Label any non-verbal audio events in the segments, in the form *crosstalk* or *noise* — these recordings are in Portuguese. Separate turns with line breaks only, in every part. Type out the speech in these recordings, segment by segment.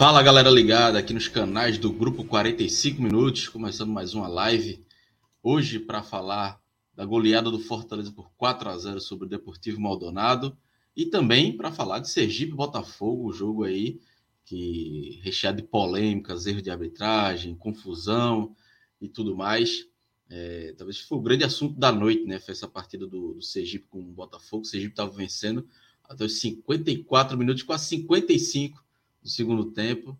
Fala galera ligada aqui nos canais do Grupo 45 Minutos, começando mais uma live. Hoje para falar da goleada do Fortaleza por 4 a 0 sobre o Deportivo Maldonado e também para falar de Sergipe Botafogo, o jogo aí que recheado de polêmicas, erro de arbitragem, confusão e tudo mais. É, talvez foi o grande assunto da noite, né? Foi essa partida do, do Sergipe com o Botafogo. O Sergipe estava vencendo até os 54 minutos, quase 55 do segundo tempo.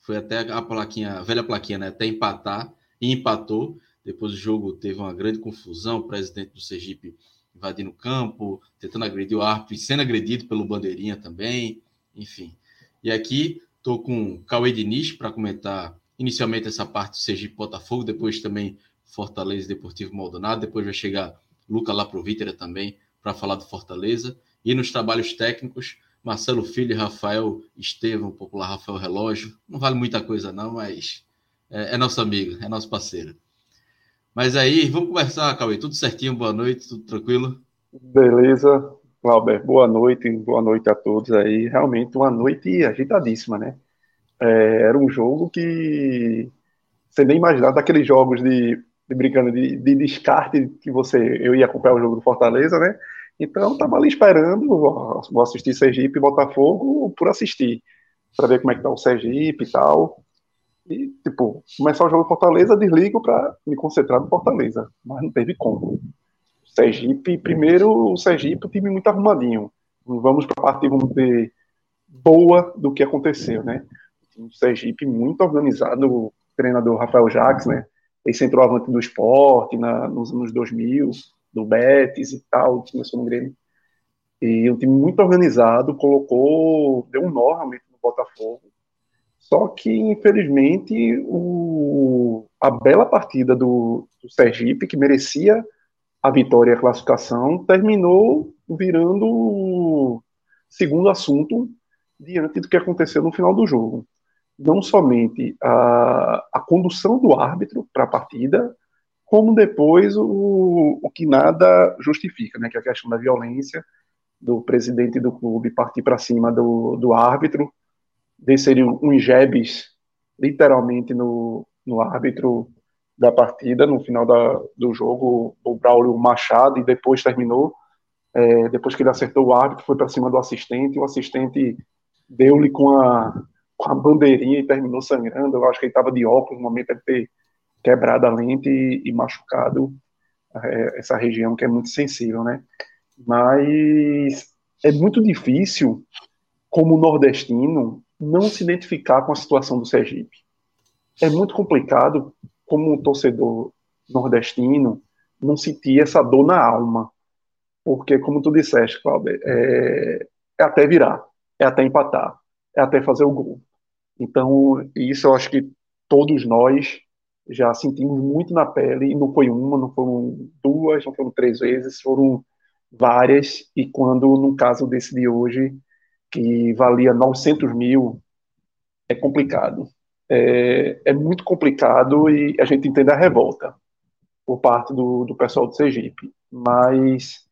Foi até a plaquinha, a velha plaquinha, né? Até empatar e empatou. Depois do jogo teve uma grande confusão, o presidente do Sergipe invadindo o campo, tentando agredir o árbitro e sendo agredido pelo bandeirinha também, enfim. E aqui estou com o Cauê Diniz para comentar inicialmente essa parte do Sergipe Botafogo, depois também Fortaleza Deportivo Maldonado, depois vai chegar Luca Laprovítera também para falar do Fortaleza. E nos trabalhos técnicos, Marcelo Filho e Rafael Estevam, popular Rafael Relógio. Não vale muita coisa, não, mas é, é, nosso amigo, é nosso parceiro. Mas aí, vamos conversar, Cauê. Tudo certinho, boa noite, tudo tranquilo?
Beleza, Clauber, boa noite, boa noite a todos aí. Realmente uma noite agitadíssima, né? É, era um jogo que você nem imaginava daqueles jogos de, de brincando de, de descarte que você eu ia acompanhar o jogo do Fortaleza, né? Então, estava ali esperando, vou assistir Sergipe e Botafogo por assistir, para ver como é que tá o Sergipe e tal. E, tipo, começar o jogo Fortaleza, desligo para me concentrar no Fortaleza, mas não teve como. Sergipe, primeiro, o Sergipe, o time muito arrumadinho. Vamos para a parte, vamos dizer, boa do que aconteceu, né? O Sergipe muito organizado, o treinador Rafael Jacques, né? Ele centroavante do esporte na, nos anos 2000, do Betis e tal, começou no Grêmio. E um time muito organizado, colocou, deu um nó realmente no Botafogo. Só que, infelizmente, o, a bela partida do, do Sergipe, que merecia a vitória e a classificação, terminou virando segundo assunto diante do que aconteceu no final do jogo. Não somente a, a condução do árbitro para a partida, como depois o, o que nada justifica, né, que é a questão da violência do presidente do clube partir para cima do, do árbitro, descer uns jebes literalmente no, no árbitro da partida, no final da, do jogo, o Braulio Machado, e depois terminou, é, depois que ele acertou o árbitro, foi para cima do assistente, o assistente deu-lhe com a, com a bandeirinha e terminou sangrando, eu acho que ele estava de óculos, no momento de ter quebrado a lente e, e machucado é, essa região que é muito sensível, né? Mas é muito difícil, como nordestino, não se identificar com a situação do Sergipe. É muito complicado, como um torcedor nordestino, não sentir essa dor na alma. Porque, como tu disseste, Cláudio, é, é até virar, é até empatar, é até fazer o gol. Então, isso eu acho que todos nós já sentimos muito na pele, e não foi uma, não foram duas, não foram três vezes, foram várias, e quando, no caso desse de hoje, que valia 900 mil, é complicado. É, é muito complicado e a gente entende a revolta por parte do, do pessoal do Sergipe, mas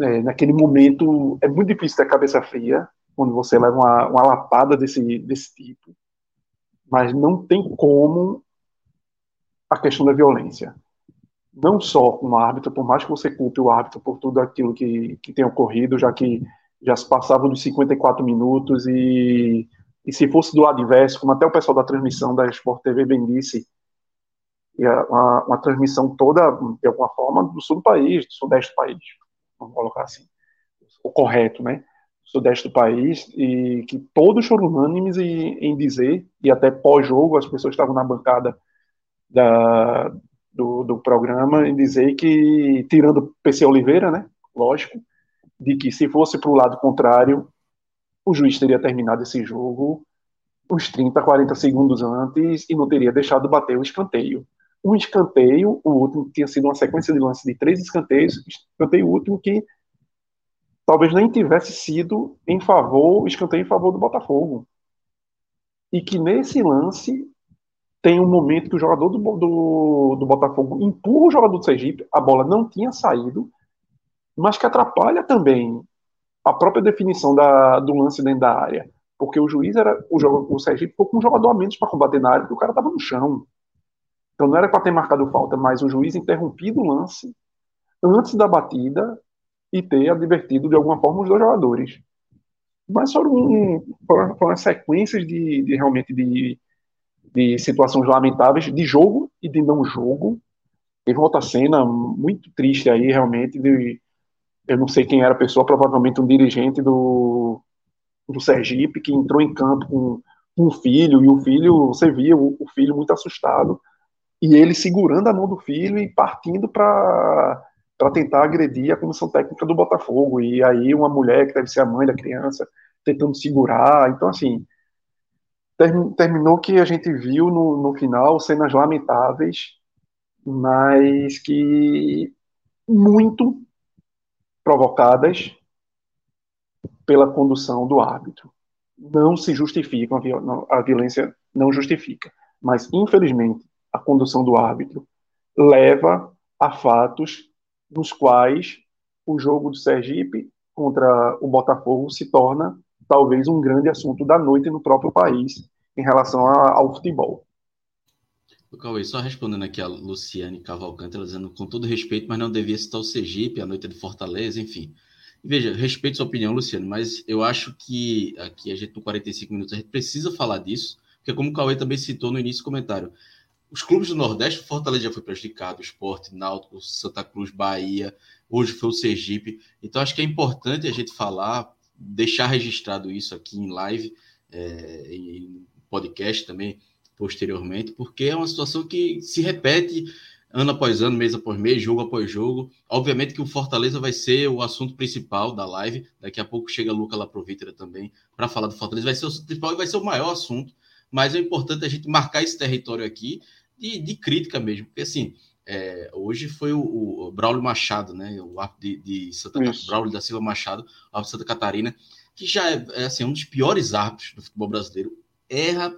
é, naquele momento é muito difícil ter cabeça fria quando você leva uma, uma lapada desse, desse tipo, mas não tem como a questão da violência. Não só o árbitro, por mais que você culpe o árbitro por tudo aquilo que, que tem ocorrido, já que já se passava dos 54 minutos e, e se fosse do lado como até o pessoal da transmissão da Sport TV bem disse, uma, uma transmissão toda, de alguma forma, do sul do país, do sudeste do país. vamos colocar assim, o correto, né? Sudeste do país, e que todos foram unânimes em, em dizer, e até pós-jogo, as pessoas estavam na bancada da, do, do programa, em dizer que, tirando PC Oliveira, né? Lógico, de que se fosse para o lado contrário, o juiz teria terminado esse jogo uns 30, 40 segundos antes e não teria deixado bater o escanteio. Um escanteio, o último tinha sido uma sequência de lances de três escanteios, escanteio último que talvez nem tivesse sido em favor, escanteio em favor do Botafogo. E que nesse lance tem um momento que o jogador do, do, do Botafogo empurra o jogador do Sergipe, a bola não tinha saído, mas que atrapalha também a própria definição da, do lance dentro da área. Porque o juiz era. O, o Sergipe ficou com um jogador a menos para combater na área, porque o cara estava no chão. Então não era para ter marcado falta, mas o juiz interrompido o lance antes da batida e ter advertido de alguma forma os dois jogadores. Mas foram, foram, foram sequências de, de realmente de, de situações lamentáveis de jogo e de não jogo. Teve outra cena muito triste aí, realmente, de, eu não sei quem era a pessoa, provavelmente um dirigente do, do Sergipe, que entrou em campo com, um filho, e o filho, você via o, o filho muito assustado, e ele segurando a mão do filho e partindo para para tentar agredir a comissão técnica do Botafogo. E aí uma mulher, que deve ser a mãe da criança, tentando segurar. Então, assim, terminou que a gente viu no, no final cenas lamentáveis, mas que muito provocadas pela condução do árbitro. Não se justificam, a violência não justifica, mas infelizmente a condução do árbitro leva a fatos nos quais o jogo do Sergipe contra o Botafogo se torna talvez um grande assunto da noite no próprio país em relação ao futebol.
Cauê, só respondendo aqui a Luciane Cavalcante, ela dizendo com todo respeito, mas não devia citar o Sergipe, a noite de Fortaleza, enfim. Veja, respeito sua opinião, Luciano, mas eu acho que aqui a gente, com 45 minutos, a gente precisa falar disso, porque como o Cauê também citou no início do comentário, os clubes do Nordeste, Fortaleza já foi prejudicado, Esporte, Náutico, Santa Cruz, Bahia, hoje foi o Sergipe. Então acho que é importante a gente falar, deixar registrado isso aqui em live, é, em podcast também, posteriormente, porque é uma situação que se repete ano após ano, mês após mês, jogo após jogo. Obviamente que o Fortaleza vai ser o assunto principal da live. Daqui a pouco chega a Luca lá pro Vítera também para falar do Fortaleza. Vai ser o principal e vai ser o maior assunto. Mas é importante a gente marcar esse território aqui de, de crítica mesmo, porque assim. É, hoje foi o, o, Braulio Machado, né? O árbitro de, de Santa Isso. Braulio da Silva Machado, árbitro de Santa Catarina, que já é, é assim, um dos piores árbitros do futebol brasileiro, erra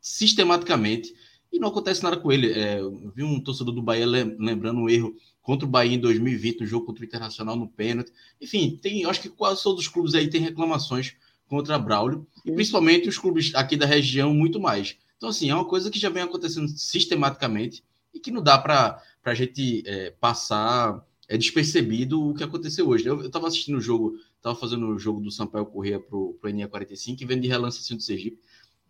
sistematicamente e não acontece nada com ele. É, eu vi um torcedor do Bahia lembrando um erro contra o Bahia em 2020, no jogo contra o Internacional no pênalti. Enfim, tem, acho que quase todos os clubes aí têm reclamações contra Braulio, e principalmente os clubes aqui da região, muito mais. Então, assim, é uma coisa que já vem acontecendo sistematicamente e que não dá para a gente é, passar é despercebido o que aconteceu hoje. Eu estava assistindo o jogo, estava fazendo o jogo do Sampaio Corrêa para o ENIA 45 e vendo de relance assim do Sergipe.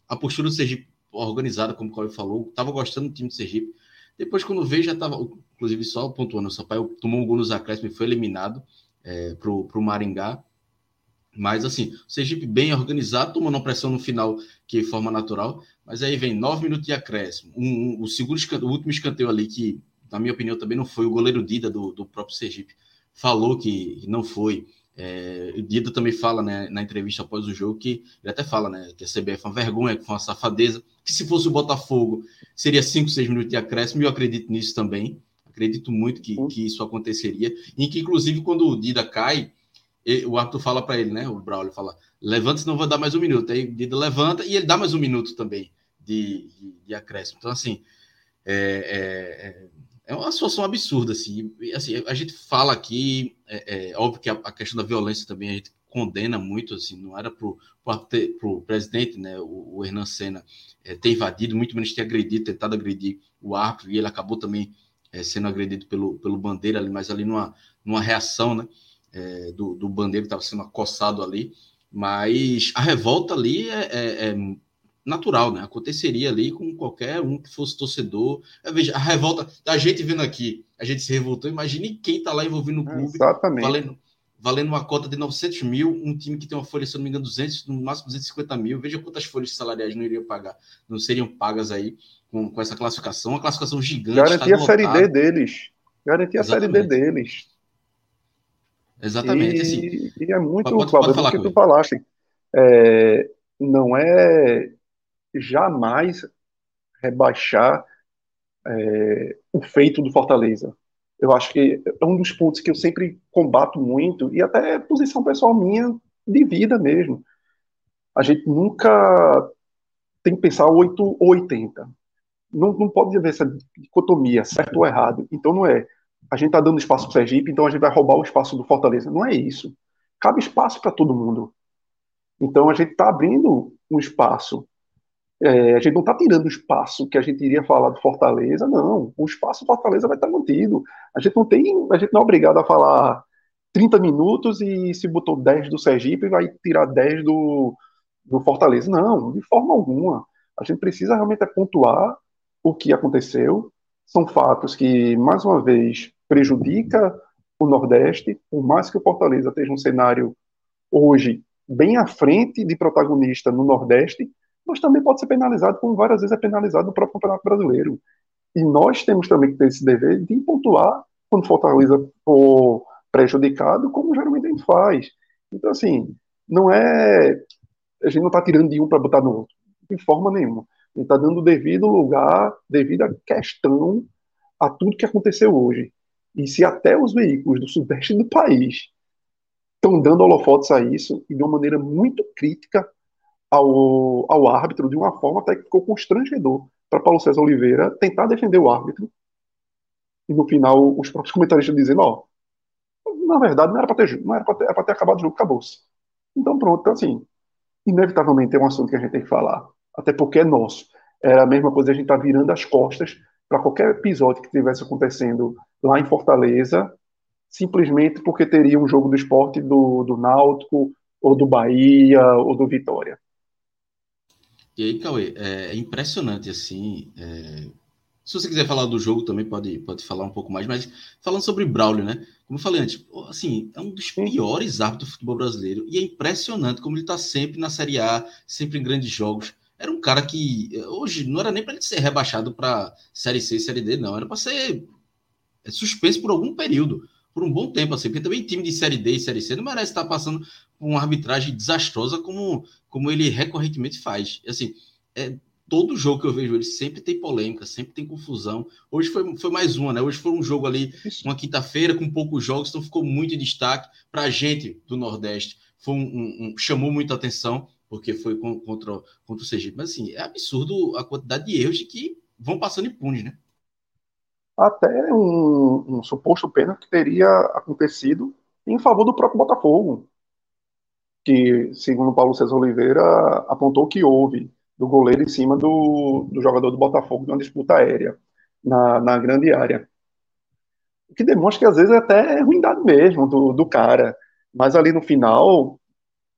A postura do Sergipe organizada, como o Cláudio falou, estava gostando do time do Sergipe. Depois, quando veio, já estava, inclusive, só pontuando, o Sampaio tomou um gol nos acréscimos e foi eliminado é, para o Maringá. Mas, assim, o Sergipe bem organizado, tomando uma pressão no final, que forma natural. Mas aí vem nove minutos de acréscimo. Um, um, o, segundo, o último escanteio ali, que, na minha opinião, também não foi o goleiro Dida do, do próprio Sergipe. Falou que não foi. É, o Dida também fala né, na entrevista após o jogo que ele até fala né, que a CBF é uma vergonha, que foi uma safadeza, que se fosse o Botafogo seria 5, 6 minutos de acréscimo, e eu acredito nisso também. Acredito muito que, que isso aconteceria. E que, inclusive, quando o Dida cai, ele, o Arthur fala para ele, né? O Braulio fala: levanta, senão vou dar mais um minuto. Aí Dida levanta e ele dá mais um minuto também de, de, de acréscimo. Então, assim, é, é, é é uma situação absurda, assim. assim a gente fala aqui, é, é óbvio que a, a, questão da violência também a gente condena muito, assim, não era para o presidente, né, o, o Hernan Senna, é, ter invadido, muito menos ter agredido, tentado agredir o árbitro, e ele acabou também é, sendo agredido pelo, pelo Bandeira ali, mas ali numa, numa reação, né, é, do, do Bandeira que estava sendo acossado ali, mas a revolta ali é, é, é natural, né? Aconteceria ali com qualquer um que fosse torcedor. Veja, a revolta, a gente vendo aqui, a gente se revoltou, imagine quem está lá envolvido no clube,
Exatamente.
Valendo, valendo uma cota de 900 mil, um time que tem uma folha, se não me engano, 200, no máximo 250 mil. Veja quantas folhas salariais não iriam pagar, não seriam pagas aí com, com essa classificação. Uma classificação gigante.
Garantia a Série D deles. Garantia a Série D deles.
Exatamente.
E,
assim,
e é muito, pode, pode que tu falaste. É, não é jamais rebaixar é, o feito do Fortaleza. Eu acho que é um dos pontos que eu sempre combato muito, e até posição pessoal minha de vida mesmo. A gente nunca tem que pensar 8 ou 80. Não, não pode haver essa dicotomia, certo ou errado. Então não é, a gente está dando espaço para o Sergipe, então a gente vai roubar o espaço do Fortaleza. Não é isso. Cabe espaço para todo mundo. Então a gente está abrindo um espaço é, a gente não está tirando o espaço que a gente iria falar do Fortaleza, não. O espaço do Fortaleza vai estar tá mantido. A gente não tem, a gente não é obrigado a falar 30 minutos e se botou 10 do Sergipe vai tirar 10 do, do Fortaleza. Não, de forma alguma. A gente precisa realmente pontuar o que aconteceu. São fatos que, mais uma vez, prejudica o Nordeste, por mais que o Fortaleza esteja um cenário hoje bem à frente de protagonista no Nordeste, mas também pode ser penalizado, como várias vezes é penalizado no próprio Campeonato Brasileiro. E nós temos também que ter esse dever de pontuar quando Fortaleza for prejudicado, como geralmente a gente faz. Então, assim, não é. A gente não está tirando de um para botar no outro, de forma nenhuma. A gente está dando devido lugar, devido à questão a tudo que aconteceu hoje. E se até os veículos do sudeste do país estão dando holofotes a isso, e de uma maneira muito crítica, ao, ao árbitro de uma forma até que ficou constrangedor para Paulo César Oliveira tentar defender o árbitro. E no final, os próprios comentaristas dizendo: Ó, na verdade, não era para ter, não era ter, ter, acabado o jogo, acabou-se. Então, pronto, então, assim, inevitavelmente é um assunto que a gente tem que falar, até porque é nosso. Era a mesma coisa a gente tá virando as costas para qualquer episódio que estivesse acontecendo lá em Fortaleza, simplesmente porque teria um jogo do esporte do, do Náutico, ou do Bahia, ou do Vitória.
E aí, Cauê, é, é impressionante, assim. É... Se você quiser falar do jogo também, pode, pode falar um pouco mais, mas falando sobre Braulio, né? Como eu falei antes, assim, é um dos piores árbitros do futebol brasileiro e é impressionante como ele está sempre na Série A, sempre em grandes jogos. Era um cara que hoje não era nem para ele ser rebaixado para Série C, Série D, não, era para ser é, suspenso por algum período por um bom tempo, assim, porque também time de Série D e Série C não merece estar passando por uma arbitragem desastrosa como, como ele recorrentemente faz. Assim, é, todo jogo que eu vejo ele sempre tem polêmica, sempre tem confusão. Hoje foi, foi mais uma, né? Hoje foi um jogo ali, uma quinta-feira com poucos jogos, então ficou muito em destaque para a gente do Nordeste. Foi um, um, um, chamou muita atenção porque foi contra, contra o Sergipe. Mas assim, é absurdo a quantidade de erros de que vão passando impunes, né?
até um, um suposto pênalti que teria acontecido em favor do próprio Botafogo, que, segundo Paulo César Oliveira, apontou que houve do goleiro em cima do, do jogador do Botafogo numa disputa aérea na, na grande área. O que demonstra que às vezes é até ruindade mesmo do, do cara. Mas ali no final,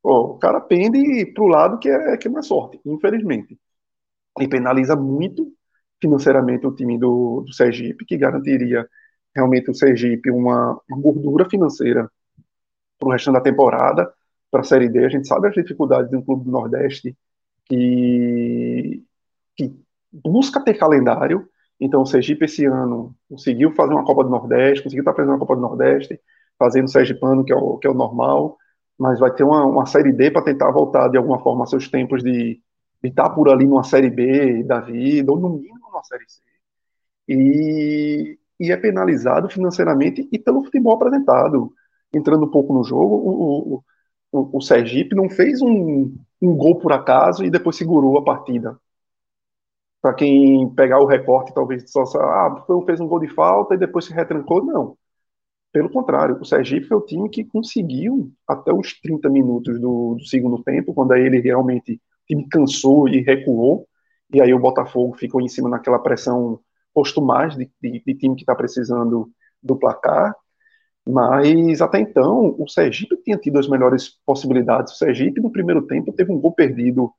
o cara pende para o lado que é, que é mais sorte, infelizmente. E penaliza muito financeiramente o time do, do Sergipe, que garantiria realmente o Sergipe uma, uma gordura financeira para o restante da temporada, para a Série D. A gente sabe as dificuldades de um clube do Nordeste que, que busca ter calendário. Então, o Sergipe esse ano conseguiu fazer uma Copa do Nordeste, conseguiu estar fazendo uma Copa do Nordeste, fazendo o Sergipano, que é o, que é o normal, mas vai ter uma, uma Série D para tentar voltar de alguma forma seus tempos de, estar por ali numa Série B da vida, ou no mínimo numa Série C, e, e é penalizado financeiramente e pelo futebol apresentado. Entrando um pouco no jogo, o, o, o Sergipe não fez um, um gol por acaso e depois segurou a partida. Para quem pegar o recorte, talvez só ah, fez um gol de falta e depois se retrancou. Não. Pelo contrário, o Sergipe foi o time que conseguiu, até os 30 minutos do, do segundo tempo, quando aí ele realmente o time cansou e recuou, e aí o Botafogo ficou em cima naquela pressão posto de, de, de time que está precisando do placar. Mas até então, o Sergipe tinha tido as melhores possibilidades. O Sergipe, no primeiro tempo, teve um gol perdido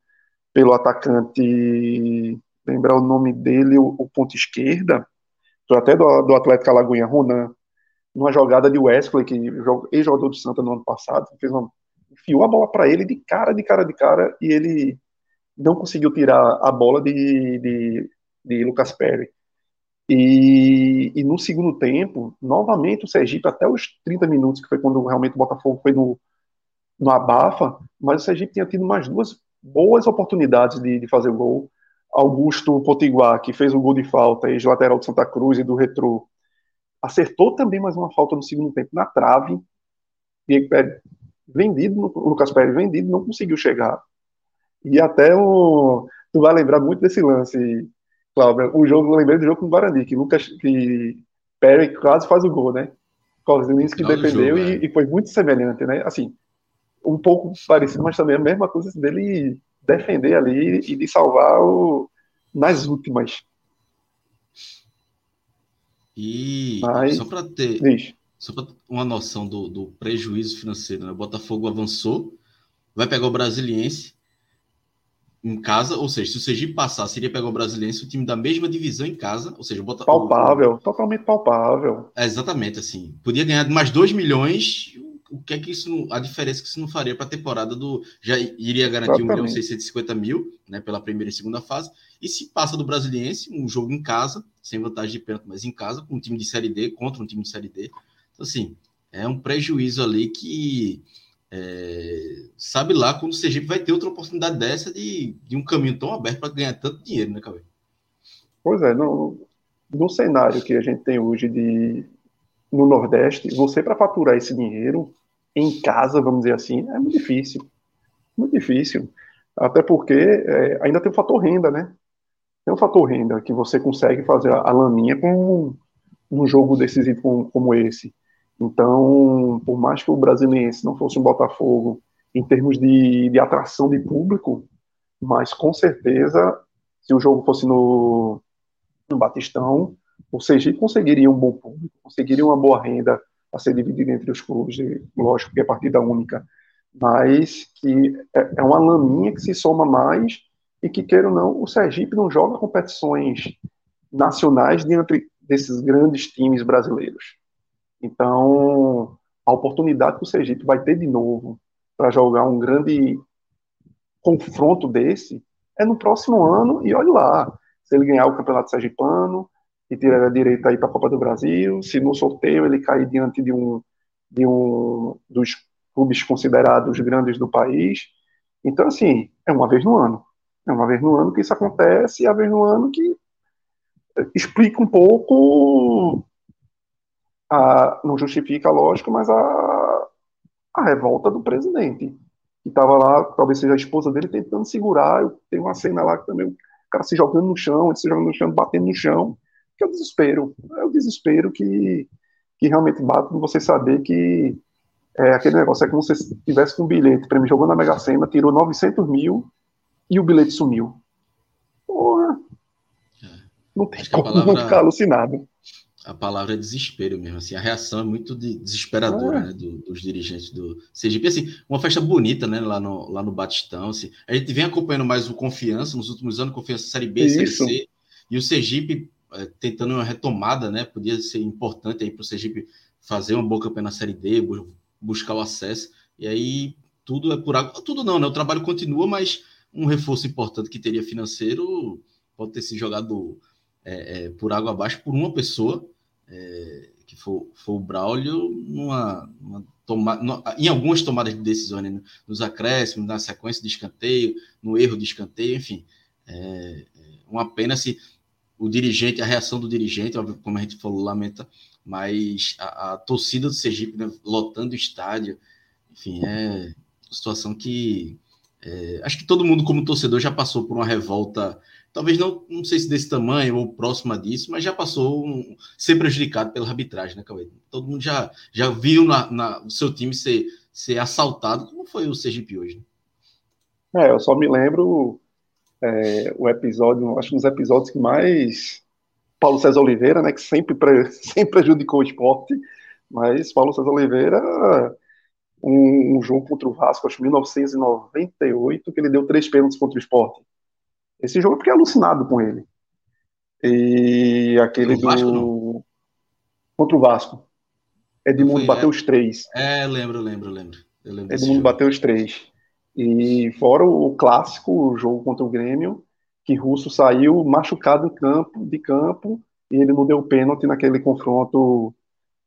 pelo atacante, lembrar o nome dele, o, o ponto esquerda, até do, do Atlético Alagoinha, Ronan. Numa jogada de Wesley, que ex-jogador do Santa no ano passado, fez uma, enfiou a bola para ele de cara, de cara, de cara, e ele não conseguiu tirar a bola de, de, de Lucas Perry. E, e, no segundo tempo, novamente o Sergipe, até os 30 minutos, que foi quando realmente o Botafogo foi no, no abafa, mas o Sergipe tinha tido mais duas boas oportunidades de, de fazer gol. Augusto Potiguar, que fez o gol de falta, ex-lateral de Santa Cruz e do Retro, acertou também mais uma falta no segundo tempo na trave. Diego Pérez vendido, Lucas Pérez vendido, não conseguiu chegar. E até o. Tu vai lembrar muito desse lance, Cláudio. O jogo, lembrei do jogo com o Guarani, que Lucas que Pérez quase faz o gol, né? Kozlinski que defendeu jogo, e, é. e, foi muito semelhante, né? Assim, um pouco parecido, mas também a mesma coisa dele defender ali e de salvar o, nas últimas.
E mas, só para ter diz. só para uma noção do, do prejuízo financeiro, né? o Botafogo avançou, vai pegar o Brasiliense em casa, ou seja, se o Sergipe passar, seria pegar o Brasiliense, o time da mesma divisão em casa, ou seja, o
Botafogo... Palpável, totalmente palpável.
É, exatamente, assim, podia ganhar mais 2 milhões o que é que isso, a diferença que isso não faria para a temporada do. Já iria garantir Exatamente. 1 milhão 650 mil, né, pela primeira e segunda fase. E se passa do Brasiliense, um jogo em casa, sem vantagem de pênalti, mas em casa, com um time de Série D, contra um time de Série D. Então, assim, é um prejuízo ali que. É, sabe lá quando o Sergipe vai ter outra oportunidade dessa de, de um caminho tão aberto para ganhar tanto dinheiro, né, Cauê?
Pois é, no, no cenário que a gente tem hoje de, no Nordeste, você para faturar esse dinheiro em casa, vamos dizer assim, é muito difícil. Muito difícil. Até porque é, ainda tem o fator renda, né? Tem o fator renda que você consegue fazer a, a laminha com um jogo decisivo como, como esse. Então, por mais que o brasileiro não fosse um Botafogo em termos de, de atração de público, mas com certeza, se o jogo fosse no, no Batistão, o Sergipe conseguiria um bom público, conseguiria uma boa renda a ser dividida entre os clubes, lógico que é partida única, mas que é, é uma laminha que se soma mais e que, queira ou não, o Sergipe não joga competições nacionais diante desses grandes times brasileiros. Então, a oportunidade que o Sergipe vai ter de novo para jogar um grande confronto desse é no próximo ano e olhe lá, se ele ganhar o Campeonato Sergipano, e tirar a direita aí para a Copa do Brasil. Se no sorteio ele cair diante de um, de um dos clubes considerados grandes do país. Então, assim, é uma vez no ano. É uma vez no ano que isso acontece e é vez no ano que explica um pouco, a, não justifica, lógico, mas a, a revolta do presidente, que estava lá, talvez seja a esposa dele, tentando segurar. Tem uma cena lá que também o cara se jogando no chão, ele se jogando no chão, batendo no chão que é o desespero. É o desespero que, que realmente bate com você saber que é aquele negócio, é como se você tivesse com um bilhete, para mim, jogou na Mega Sena, tirou 900 mil e o bilhete sumiu. Porra. É. Não tem como palavra, não ficar alucinado.
A palavra é desespero mesmo, assim, a reação é muito de, desesperadora, é. né, do, dos dirigentes do Sergipe, assim, uma festa bonita, né, lá no, lá no Batistão, assim, a gente vem acompanhando mais o Confiança, nos últimos anos, Confiança Série B, Série C, e o Sergipe tentando uma retomada, né? Podia ser importante aí para o Sergipe fazer uma boa campanha na Série D, buscar o acesso. E aí tudo é por água. Tudo não, né? O trabalho continua, mas um reforço importante que teria financeiro pode ter sido jogado é, é, por água abaixo por uma pessoa, é, que foi, foi o Braulio, numa, numa toma, em algumas tomadas de decisões, né? nos acréscimos, na sequência de escanteio, no erro de escanteio, enfim. É, é uma pena se o dirigente, a reação do dirigente, como a gente falou, lamenta, mas a, a torcida do Sergipe né, lotando o estádio, enfim, é situação que é, acho que todo mundo, como torcedor, já passou por uma revolta, talvez não, não sei se desse tamanho ou próxima disso, mas já passou um, ser prejudicado pela arbitragem, né, Cauê? Todo mundo já, já viu na, na, o seu time ser, ser assaltado, como foi o Sergipe hoje?
Né? É, eu só me lembro é, o episódio, acho que um dos episódios que mais Paulo César Oliveira, né, que sempre, pre, *laughs* sempre prejudicou o esporte, mas Paulo César Oliveira, um, um, jogo contra o Vasco, acho que 1998, que ele deu três pênaltis contra o esporte. Esse jogo eu fiquei alucinado com ele. E aquele do. Vasco, contra o Vasco. Edmundo bateu é, os três.
É, lembro, lembro, lembro. lembro
Edmundo bateu os três. E fora o clássico, o jogo contra o Grêmio, que Russo saiu machucado em campo, de campo, e ele não deu pênalti naquele confronto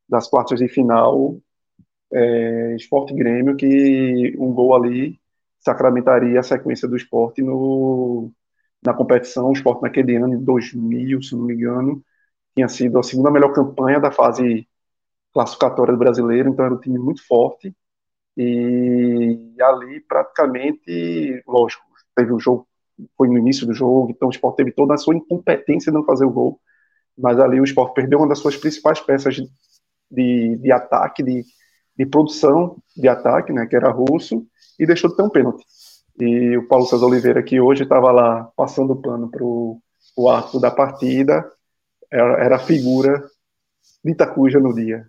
das quartas de final é, Esporte Grêmio, que um gol ali sacramentaria a sequência do esporte no, na competição. O esporte naquele ano, em 2000, se não me engano, tinha sido a segunda melhor campanha da fase classificatória do brasileiro, então era um time muito forte. E ali, praticamente, lógico, teve o jogo, foi no início do jogo, então o esporte teve toda a sua incompetência em não fazer o gol. Mas ali o esporte perdeu uma das suas principais peças de, de, ataque, de, de produção de ataque, né, que era russo, e deixou de ter um pênalti. E o Paulo César Oliveira, que hoje estava lá passando o pano para o ato da partida, era, a figura de Itacuja no dia.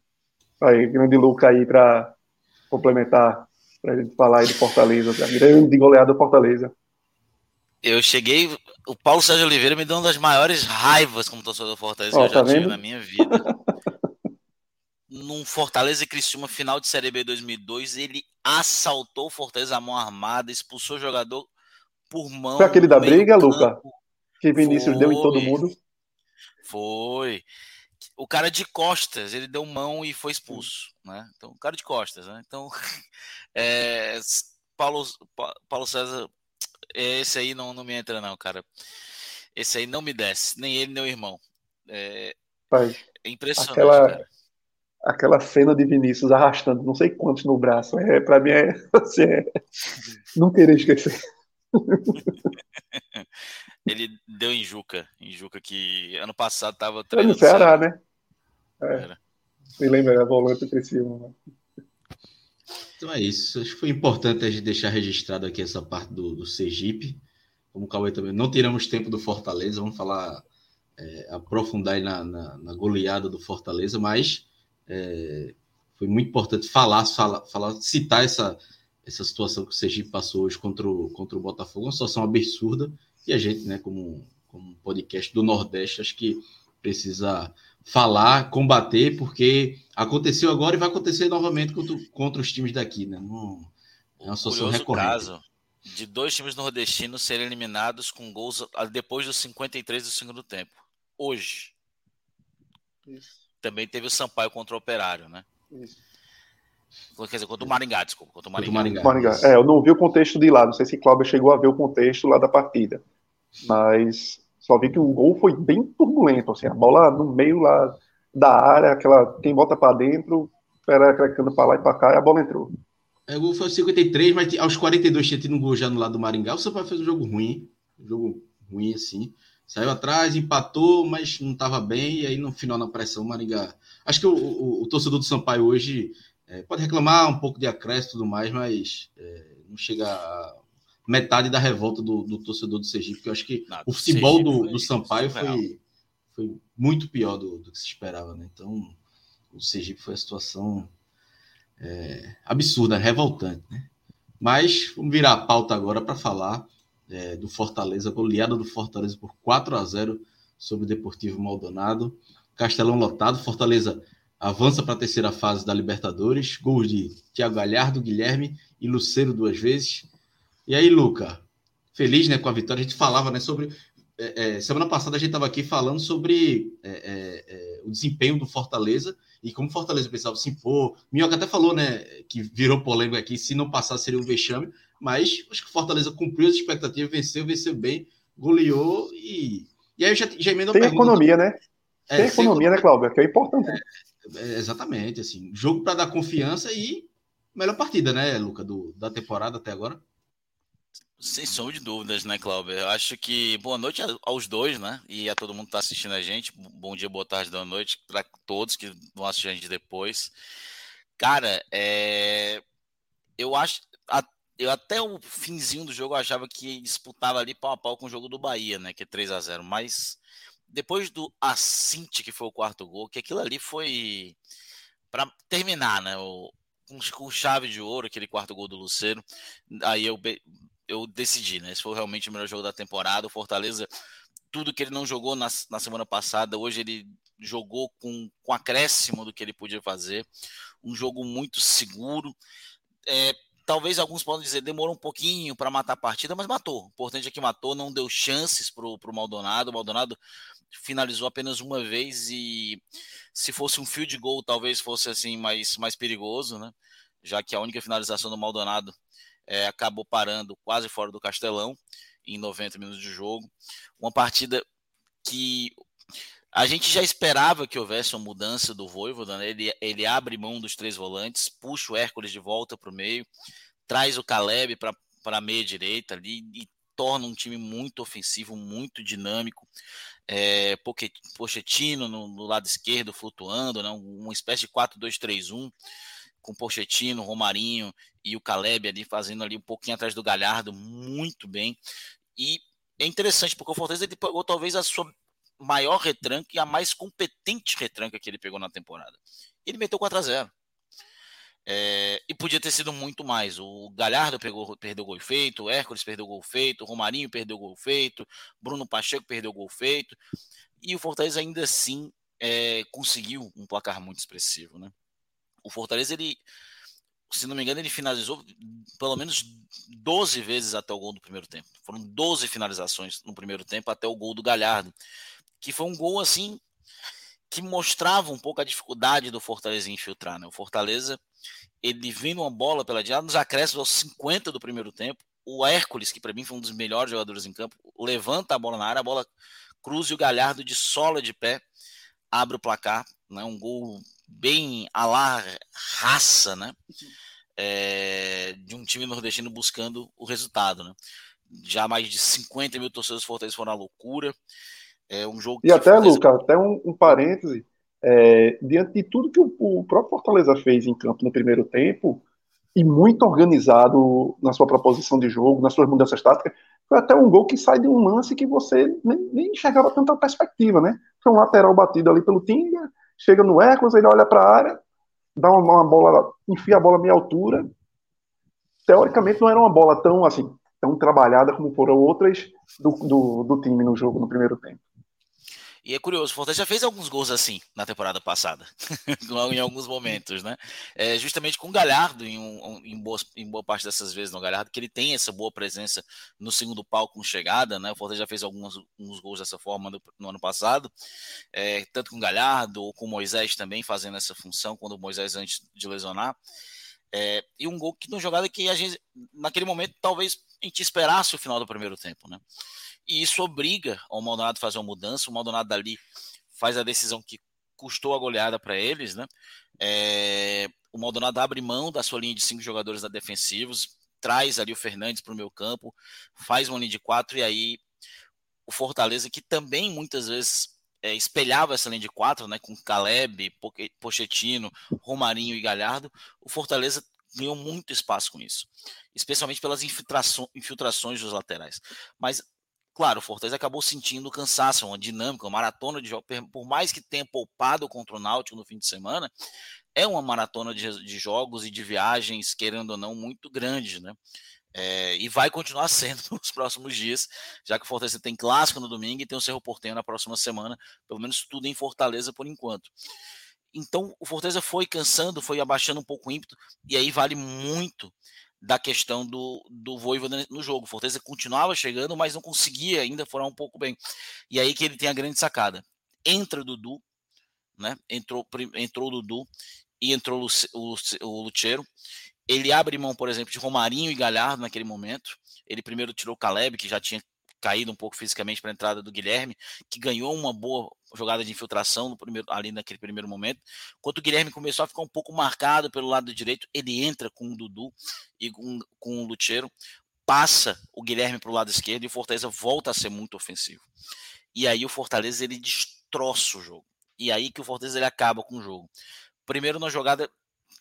Aí, grande Luca aí para complementar, para a gente falar aí de Fortaleza, grande goleada do Fortaleza.
Eu cheguei, o Paulo Sérgio Oliveira me deu uma das maiores raivas como torcedor do Fortaleza oh, que eu tá já tive na minha vida. *laughs* num Fortaleza e Criciúma final de Série B 2002, ele assaltou o Fortaleza a mão armada, expulsou o jogador por mão.
Foi aquele da briga, Luca? Que Vinícius Foi. deu em todo mundo?
Foi. O cara de costas, ele deu mão e foi expulso, né? Então, o cara de costas, né? Então, *laughs* é, Paulo, Paulo César, esse aí não, não me entra não, cara. Esse aí não me desce, nem ele, nem o irmão. É,
Pai, impressionante, aquela, cara aquela cena de Vinícius arrastando não sei quantos no braço. É, para mim é, *laughs* assim, é *laughs* não querer esquecer.
Ele deu em Juca, em Juca que ano passado tava
treinando. no Ceará, né? É. Me lembra, a volante Criciúma. Né?
Então é isso. Acho que foi importante a gente deixar registrado aqui essa parte do, do Sergipe. Como o Cauê também, não tiramos tempo do Fortaleza, vamos falar, é, aprofundar na, na, na goleada do Fortaleza, mas é, foi muito importante falar, falar, falar, citar essa, essa situação que o Sergipe passou hoje contra o, contra o Botafogo, uma situação absurda, e a gente, né, como, como um podcast do Nordeste, acho que precisa falar, combater, porque aconteceu agora e vai acontecer novamente contra, contra os times daqui, né? Não,
é uma situação recorrente. caso de dois times nordestinos serem eliminados com gols depois dos 53 do segundo tempo. Hoje. Isso também teve o Sampaio contra o Operário, né? Isso. Quer dizer, contra o Maringá, desculpa. Contra o Maringá. Maringá.
Maringá. É, eu não vi o contexto de lá, não sei se Cláudio chegou a ver o contexto lá da partida, mas só vi que o gol foi bem turbulento, assim, a bola no meio lá da área, aquela, quem bota para dentro, era crecando para lá e para cá, e a bola entrou.
É, o gol foi 53, mas aos 42 tinha tido um gol já no lado do Maringá, o Sampaio fez um jogo ruim, um jogo ruim assim, Saiu atrás, empatou, mas não estava bem, e aí no final, na pressão, o Maringá. Acho que o, o, o torcedor do Sampaio hoje é, pode reclamar um pouco de acréscimo e tudo mais, mas é, não chega a metade da revolta do, do torcedor do Sergipe, porque eu acho que o futebol do, do Sampaio foi, foi muito pior do, do, que se esperava, né? Então, o Sergipe foi a situação é, absurda, revoltante, né? Mas vamos virar a pauta agora para falar é, do Fortaleza, goleada do Fortaleza por 4 a 0 sobre o Deportivo Maldonado. Castelão lotado, Fortaleza avança para a terceira fase da Libertadores. Gols de Thiago Galhardo, Guilherme e Luceiro duas vezes. E aí, Luca, feliz né, com a vitória. A gente falava né, sobre. É, é, semana passada a gente estava aqui falando sobre é, é, é, o desempenho do Fortaleza e como Fortaleza pensava assim, pô, Minhoca até falou, né, que virou polêmica aqui, se não passar seria um vexame, mas acho que o Fortaleza cumpriu as expectativas, venceu, venceu bem, goleou e. E aí eu já, já emendo
Tem economia, né? É, tem economia, né, Cláudio? Que é importante.
É, é, exatamente, assim. Jogo para dar confiança e melhor partida, né, Luca, do, da temporada até agora.
Sem som de dúvidas, né, Cláudio? Eu acho que boa noite aos dois, né? E a todo mundo que está assistindo a gente. Bom dia, boa tarde, boa noite para todos que vão assistir a gente depois. Cara, é... eu acho eu até o finzinho do jogo achava que disputava ali pau a pau com o jogo do Bahia, né? Que é 3 a 0 Mas depois do Assinte, que foi o quarto gol, que aquilo ali foi para terminar, né? O, com, chave de ouro, aquele quarto gol do Luceiro. Aí eu, eu decidi, né? Esse foi realmente o melhor jogo da temporada. O Fortaleza, tudo que ele não jogou na, na semana passada, hoje ele jogou com, com acréscimo do que ele podia fazer, um jogo muito seguro. É, talvez alguns possam dizer demorou um pouquinho para matar a partida, mas matou. O importante é que matou, não deu chances para o Maldonado. O Maldonado finalizou apenas uma vez e se fosse um field goal, talvez fosse assim mais, mais perigoso, né? Já que a única finalização do Maldonado é, acabou parando quase fora do Castelão em 90 minutos de jogo. Uma partida que a gente já esperava que houvesse uma mudança do Voivoda, né? ele, ele abre mão dos três volantes, puxa o Hércules de volta para o meio, traz o Caleb para a meia direita ali e torna um time muito ofensivo, muito dinâmico. É, Pochettino no, no, lado esquerdo flutuando, né? uma espécie de 4-2-3-1 com Pochettino, Romarinho e o Caleb ali fazendo ali um pouquinho atrás do Galhardo, muito bem. E é interessante porque o Fortaleza ele pegou talvez a sua maior retranca e a mais competente retranca que ele pegou na temporada. Ele meteu 4 a 0 é, e podia ter sido muito mais. O Galhardo pegou, perdeu gol feito, o Hércules perdeu gol feito, o Romarinho perdeu gol feito, Bruno Pacheco perdeu gol feito. E o Fortaleza ainda assim é, conseguiu um placar muito expressivo. Né? O Fortaleza, ele, se não me engano, ele finalizou pelo menos 12 vezes até o gol do primeiro tempo. Foram 12 finalizações no primeiro tempo até o gol do Galhardo que foi um gol assim que mostrava um pouco a dificuldade do Fortaleza infiltrar. Né? O Fortaleza, ele vindo uma bola pela direita, nos acréscimos aos 50 do primeiro tempo, o Hércules, que para mim foi um dos melhores jogadores em campo, levanta a bola na área, a bola cruza e o Galhardo de sola de pé abre o placar, né? um gol bem a la raça, né? É, de um time nordestino buscando o resultado. Né? Já mais de 50 mil torcedores do Fortaleza foram à loucura. É um jogo
e até, Lucas, até um, um parêntese, é, diante de tudo que o, o, próprio Fortaleza fez em campo no primeiro tempo, e muito organizado na sua proposição de jogo, nas suas mudanças táticas, foi até um gol que sai de um lance que você nem, nem enxergava tanta perspectiva, né? Foi um lateral batido ali pelo Tinga, chega no Hércules, ele olha para a área, dá uma, bola, enfia a bola à meia altura. Teoricamente não era uma bola tão assim, tão trabalhada como foram outras do, do, do time no jogo no primeiro tempo.
E é curioso, o Fortaleza já fez alguns gols assim na temporada passada, *laughs* em alguns momentos, né? É, justamente com o Galhardo, em, um, em, boa, em boa parte dessas vezes no Galhardo, que ele tem essa boa presença no segundo palco com chegada, né? O Fortaleza já fez alguns, alguns gols dessa forma no, no ano passado, é, tanto com o Galhardo ou com o Moisés também fazendo essa função, quando o Moisés antes de lesionar. É, e um gol que numa jogada que a gente, naquele momento, talvez a gente esperasse o final do primeiro tempo, né? E isso obriga o Maldonado a fazer uma mudança. O Maldonado dali faz a decisão que custou a goleada para eles, né? É, o Maldonado abre mão da sua linha de cinco jogadores da defensivos, traz ali o Fernandes para o meu campo, faz uma linha de quatro e aí o Fortaleza, que também muitas vezes é, espelhava essa linha de quatro, né, com Caleb, Pochettino, Romarinho e Galhardo, o Fortaleza ganhou muito espaço com isso, especialmente pelas infiltrações dos laterais. Mas Claro, o Fortaleza acabou sentindo cansaço, uma dinâmica, uma maratona de jogos. Por mais que tenha poupado contra o Náutico no fim de semana, é uma maratona de, de jogos e de viagens, querendo ou não, muito grande, né? É, e vai continuar *laughs* sendo nos próximos dias, já que o Fortaleza tem clássico no domingo e tem o Cerro Portenho na próxima semana, pelo menos tudo em Fortaleza por enquanto. Então o Fortaleza foi cansando, foi abaixando um pouco o ímpeto, e aí vale muito da questão do, do Voivoda no jogo. Fortaleza continuava chegando, mas não conseguia ainda forar um pouco bem. E aí que ele tem a grande sacada. Entra Dudu, né? Entrou, entrou o Dudu e entrou o, o, o Lucheiro. Ele abre mão, por exemplo, de Romarinho e Galhardo naquele momento. Ele primeiro tirou o Caleb, que já tinha caído um pouco fisicamente para a entrada do Guilherme, que ganhou uma boa jogada de infiltração no primeiro, ali naquele primeiro momento. Quando o Guilherme começou a ficar um pouco marcado pelo lado direito, ele entra com o Dudu e com, com o Lucheiro, passa o Guilherme para o lado esquerdo e o Fortaleza volta a ser muito ofensivo. E aí o Fortaleza ele destroça o jogo. E aí que o Fortaleza ele acaba com o jogo. Primeiro na jogada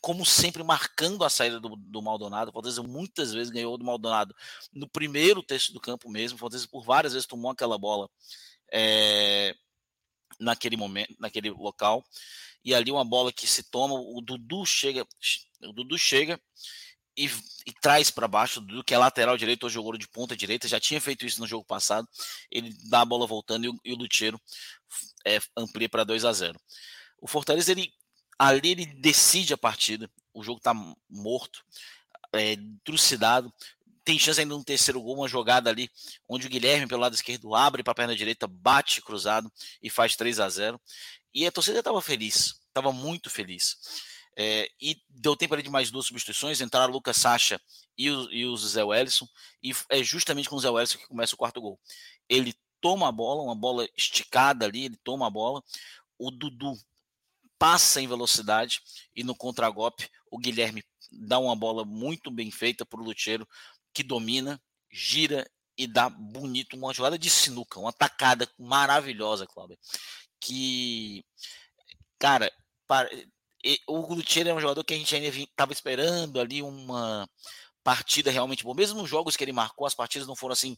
como sempre, marcando a saída do, do Maldonado. O Fortaleza muitas vezes ganhou do Maldonado no primeiro terço do campo mesmo. O Fortaleza por várias vezes tomou aquela bola é, naquele momento, naquele local. E ali uma bola que se toma, o Dudu chega, o Dudu chega e, e traz para baixo, o Dudu que é lateral direito, hoje jogou de ponta direita, já tinha feito isso no jogo passado. Ele dá a bola voltando e o, e o é, amplia para 2 a 0 O Fortaleza, ele, ali ele decide a partida, o jogo está morto, é, trucidado, tem chance ainda de um terceiro gol, uma jogada ali, onde o Guilherme, pelo lado esquerdo, abre para a perna direita, bate cruzado e faz 3 a 0 E a torcida estava feliz, estava muito feliz. É, e deu tempo ali de mais duas substituições, entraram o Lucas Sacha e o, e o Zé Wellison, e é justamente com o Zé Wellison que começa o quarto gol. Ele toma a bola, uma bola esticada ali, ele toma a bola, o Dudu passa em velocidade e no contragolpe o Guilherme dá uma bola muito bem feita para o Lucheiro, que domina, gira e dá bonito, uma jogada de sinuca, uma tacada maravilhosa, Cláudio. Que, cara, para, o Gutierrez é um jogador que a gente ainda estava esperando ali uma partida realmente boa. Mesmo nos jogos que ele marcou, as partidas não foram assim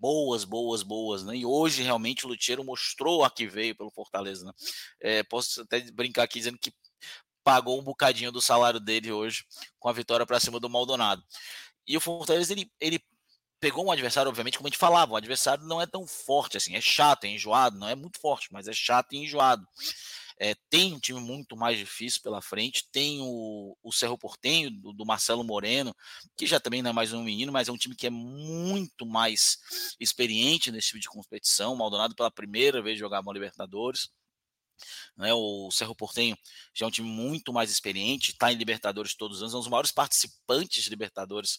boas, boas, boas, né? E hoje realmente o Lutiero mostrou a que veio pelo Fortaleza, né? É, posso até brincar aqui dizendo que pagou um bocadinho do salário dele hoje com a vitória para cima do Maldonado. E o Fortaleza ele, ele pegou um adversário, obviamente, como a gente falava, o adversário não é tão forte assim, é chato, é enjoado, não é muito forte, mas é chato e enjoado. É, tem um time muito mais difícil pela frente. Tem o, o Cerro Portenho, do, do, Marcelo Moreno, que já também não é mais um menino, mas é um time que é muito mais experiente nesse tipo de competição. Maldonado, pela primeira vez, jogava uma Libertadores. Né, o Cerro Portenho já é um time muito mais experiente, está em Libertadores todos os anos, é um dos maiores participantes de Libertadores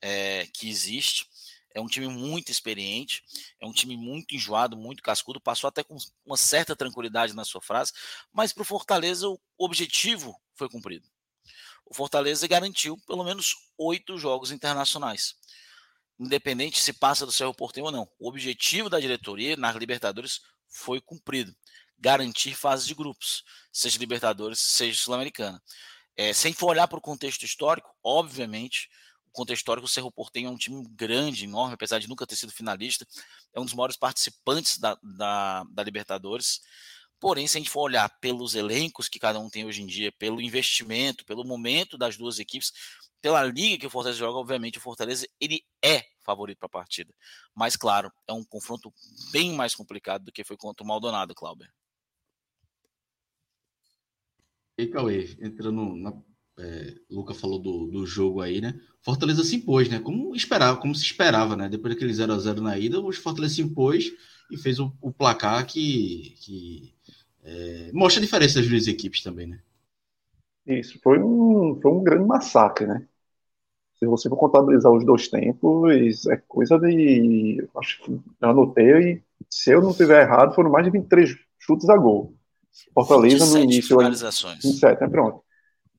é, que existe. É um time muito experiente, é um time muito enjoado, muito cascudo, passou até com uma certa tranquilidade na sua frase, mas para o Fortaleza o objetivo foi cumprido. O Fortaleza garantiu pelo menos oito jogos internacionais. Independente se passa do Cerro Porteiro ou não. O objetivo da diretoria nas Libertadores foi cumprido. Garantir fase de grupos, seja Libertadores, seja Sul-Americana. É, sem for olhar para o contexto histórico, obviamente, contexto histórico, o Cerro Portenho é um time grande, enorme, apesar de nunca ter sido finalista, é um dos maiores participantes da, da, da Libertadores. Porém, se a gente for olhar pelos elencos que cada um tem hoje em dia, pelo investimento, pelo momento das duas equipes, pela liga que o Fortaleza joga, obviamente o Fortaleza ele é favorito para a partida. Mas, claro, é um confronto bem mais complicado do que foi contra o Maldonado, Clauber.
E Cauê, entrando na é, Luca falou do, do jogo aí, né? Fortaleza se impôs, né? Como esperava, como se esperava, né? Depois daquele 0 a 0 na ida, o Fortaleza se impôs e fez o, o placar que, que é, mostra a diferença das duas equipes também, né?
Isso, foi um, foi um grande massacre, né? Se você for contabilizar os dois tempos, é coisa de. Acho que eu anotei, e se eu não tiver errado, foram mais de 23 chutes a gol. Fortaleza no início.
Finalizações.
27, né? Pronto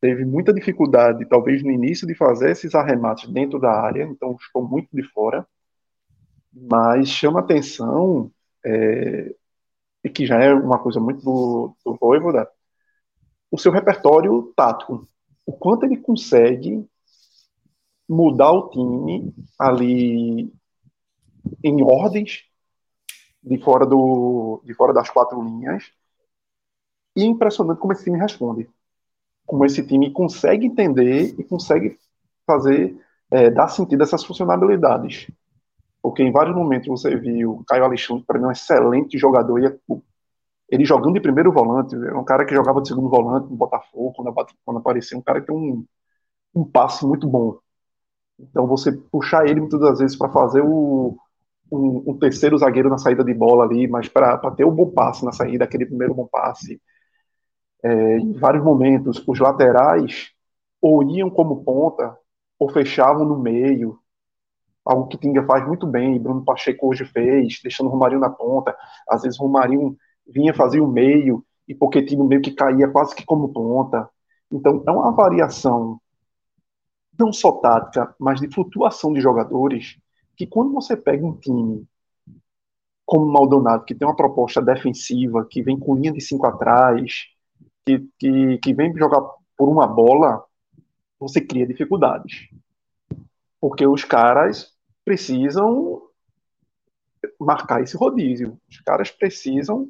teve muita dificuldade, talvez no início, de fazer esses arremates dentro da área, então ficou muito de fora. Mas chama atenção, é, e que já é uma coisa muito do, do Voivoda, o seu repertório tático. O quanto ele consegue mudar o time ali em ordens de fora, do, de fora das quatro linhas. E é impressionante como esse time responde como esse time consegue entender e consegue fazer, é, dar sentido a essas funcionalidades. Porque em vários momentos você viu Caio Alexandre, para mim, um excelente jogador, e é, ele jogando de primeiro volante, é um cara que jogava de segundo volante no Botafogo, quando, quando apareceu, um cara que tem um, um passe muito bom. Então você puxar ele muitas das vezes para fazer o, um, um, terceiro zagueiro na saída de bola ali, mas para ter o bom passe na saída, aquele primeiro bom passe, é, em vários momentos, os laterais ou iam como ponta ou fechavam no meio, algo que Tinga faz muito bem, Bruno Pacheco hoje fez, deixando o Romarinho na ponta, às vezes o Romarinho vinha fazer o meio e Pochettino meio que caía quase que como ponta. Então é uma variação não só tática, mas de flutuação de jogadores, que quando você pega um time como o Maldonado, que tem uma proposta defensiva, que vem com linha de cinco atrás, que, que, que vem jogar por uma bola, você cria dificuldades. Porque os caras precisam marcar esse rodízio. Os caras precisam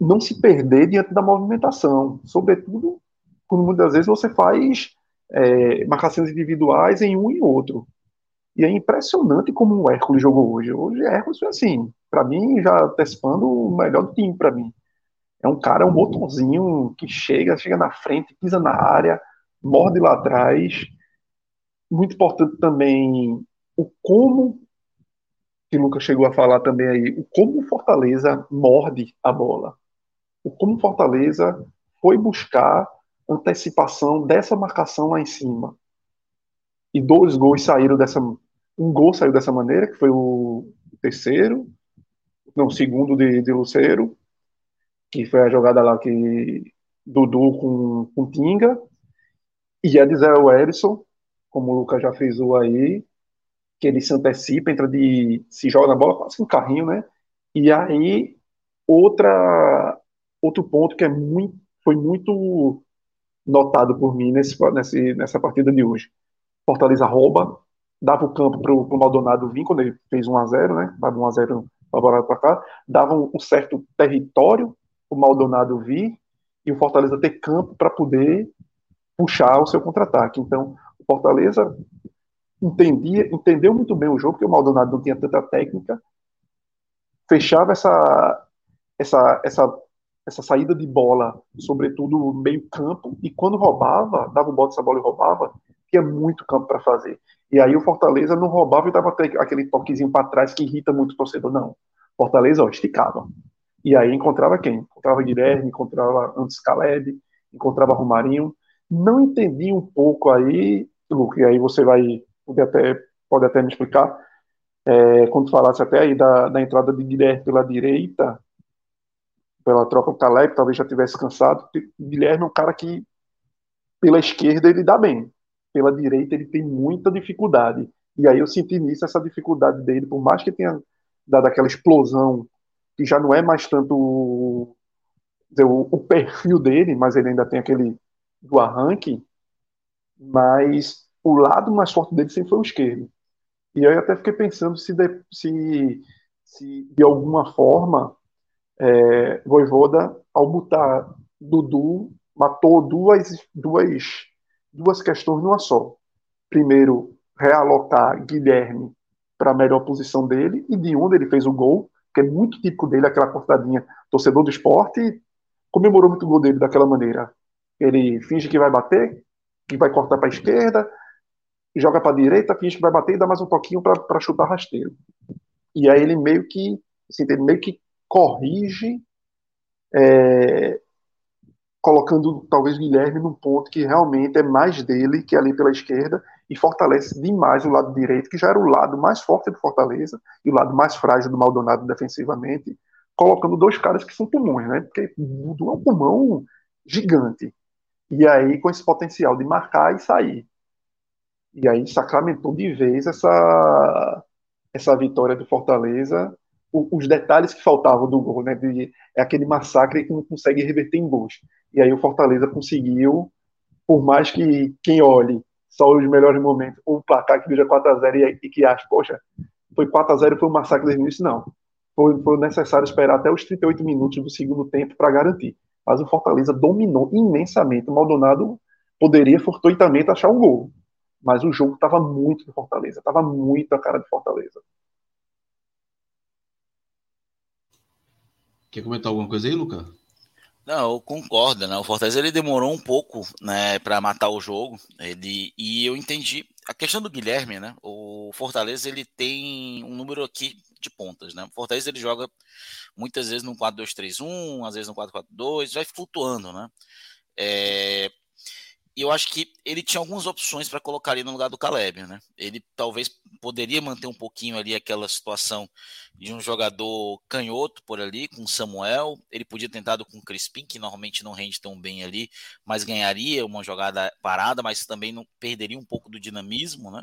não se perder diante da movimentação. Sobretudo quando muitas vezes você faz é, marcações individuais em um e outro. E é impressionante como o Hércules jogou hoje. Hoje Hércules foi assim, para mim, já antecipando o melhor do time para mim. É um cara, um botãozinho que chega, chega na frente, pisa na área, morde lá atrás. Muito importante também o como que o Lucas chegou a falar também aí, o como o Fortaleza morde a bola. O como Fortaleza foi buscar antecipação dessa marcação lá em cima. E dois gols saíram dessa. Um gol saiu dessa maneira, que foi o terceiro, não, segundo de, de Luceiro, que foi a jogada lá que Dudu com, com Tinga, e a de Zé Edson, como o Lucas já frisou aí, que ele se antecipa, entra de. se joga na bola quase um carrinho, né? E aí, outra, outro ponto que é muito, foi muito notado por mim nesse, nesse, nessa partida de hoje. Fortaleza rouba, dava o campo para o Maldonado vir quando ele fez 1 a 0 né? Dava 1 a 0 favorável para cá, dava um, um certo território o Maldonado vir e o Fortaleza ter campo para poder puxar o seu contra-ataque. Então, o Fortaleza entendia, entendeu muito bem o jogo, porque o Maldonado não tinha tanta técnica, fechava essa, essa, essa, essa saída de bola, sobretudo meio campo, e quando roubava, dava o bote essa bola e roubava, tinha muito campo para fazer. E aí o Fortaleza não roubava e dava aquele toquezinho para trás que irrita muito o torcedor, não. Fortaleza, ó, esticava. E aí encontrava quem? Encontrava Guilherme, encontrava antes Caleb, encontrava Romarinho. Não entendi um pouco aí, Luke, e aí você vai poder até, pode até me explicar, é, quando falasse até aí da, da entrada de Guilherme pela direita, pela troca com Caleb, talvez já tivesse cansado. Guilherme é um cara que, pela esquerda, ele dá bem. Pela direita, ele tem muita dificuldade. E aí eu senti nisso essa dificuldade dele, por mais que tenha dado aquela explosão que já não é mais tanto o, o, perfil dele, mas ele ainda tem aquele do arranque, mas o lado mais forte dele sempre foi o esquerdo. E eu até fiquei pensando se de, se, se de alguma forma é, Voivoda, ao botar Dudu, matou duas, duas, duas questões numa só. Primeiro, realocar Guilherme para a melhor posição dele e de onde ele fez o gol, que é muito típico dele, aquela cortadinha, torcedor do esporte, comemorou muito o gol dele daquela maneira. Ele finge que vai bater, que vai cortar para a esquerda, joga para a direita, finge que vai bater e dá mais um toquinho para chutar rasteiro. E aí ele meio que, assim, ele meio que corrige, é, colocando talvez Guilherme num ponto que realmente é mais dele, que é ali pela esquerda, e fortalece demais o lado direito, que já era o lado mais forte do Fortaleza e o lado mais frágil do Maldonado defensivamente, colocando dois caras que são pulmões, né? Porque o Dudu é um pulmão gigante. E aí, com esse potencial de marcar e sair. E aí, sacramentou de vez essa, essa vitória do Fortaleza, os detalhes que faltavam do gol, né? De, é aquele massacre que não consegue reverter em gols. E aí, o Fortaleza conseguiu, por mais que quem olhe só os melhores momentos, o placar que veja 4x0 e, e, que acha, poxa, foi 4x0 foi um massacre desde o início, não. Foi, foi necessário esperar até os 38 minutos do segundo tempo para garantir. Mas o Fortaleza dominou imensamente. O Maldonado poderia fortuitamente achar um gol. Mas o jogo estava muito do Fortaleza, estava muito a cara de Fortaleza.
Quer comentar alguma coisa aí, Lucas?
Não, eu concordo, né? O Fortaleza ele demorou um pouco, né, para matar o jogo. Ele e eu entendi a questão do Guilherme, né? O Fortaleza ele tem um número aqui de pontas, né? O Fortaleza ele joga muitas vezes no 4-2-3-1, às vezes no 4-4-2, vai flutuando, né? É, e eu acho que ele tinha algumas opções para colocar ali no lugar do Caleb, né? Ele talvez poderia manter um pouquinho ali aquela situação de um jogador canhoto por ali, com Samuel. Ele podia ter tentado com o Crispim, que normalmente não rende tão bem ali, mas ganharia uma jogada parada, mas também não perderia um pouco do dinamismo, né?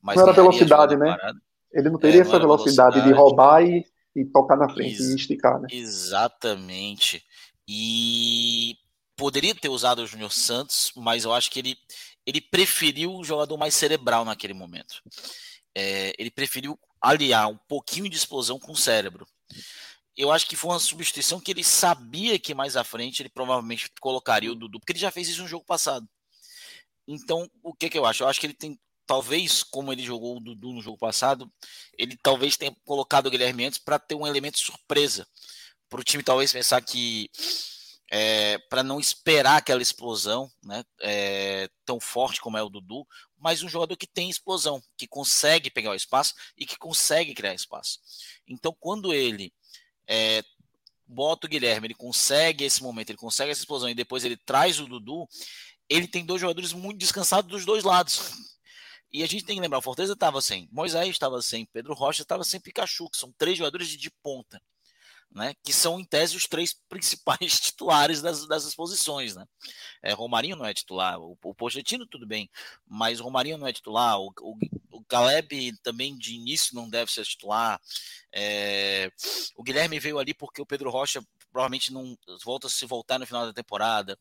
Mas
não era velocidade, né? Parada. Ele não teria é, essa velocidade, velocidade, de roubar e, e tocar na frente Ex e esticar, né?
Exatamente. E poderia ter usado o Júnior Santos, mas eu acho que ele, ele preferiu o jogador mais cerebral naquele momento. É, ele preferiu aliar um pouquinho de explosão com o cérebro. Eu acho que foi uma substituição que ele sabia que mais à frente ele provavelmente colocaria o Dudu, porque ele já fez isso no jogo passado. Então, o que, que eu acho? Eu acho que ele tem talvez, como ele jogou o Dudu no jogo passado, ele talvez tenha colocado o Guilherme antes para ter um elemento surpresa. Para o time talvez pensar que é, para não esperar aquela explosão né, é, tão forte como é o Dudu, mas um jogador que tem explosão, que consegue pegar o espaço e que consegue criar espaço. Então, quando ele é, bota o Guilherme, ele consegue esse momento, ele consegue essa explosão e depois ele traz o Dudu, ele tem dois jogadores muito descansados dos dois lados. E a gente tem que lembrar, o Fortaleza estava sem, Moisés estava sem, Pedro Rocha estava sem Pikachu, que são três jogadores de, de ponta né, que são, em tese, os três *laughs* principais titulares das, das exposições. Né? É, Romarinho não é titular, o, o Pochettino tudo bem, mas Romarinho não é titular, o, o, o Caleb também de início não deve ser titular. É, o Guilherme veio ali porque o Pedro Rocha provavelmente não volta a se voltar no final da temporada.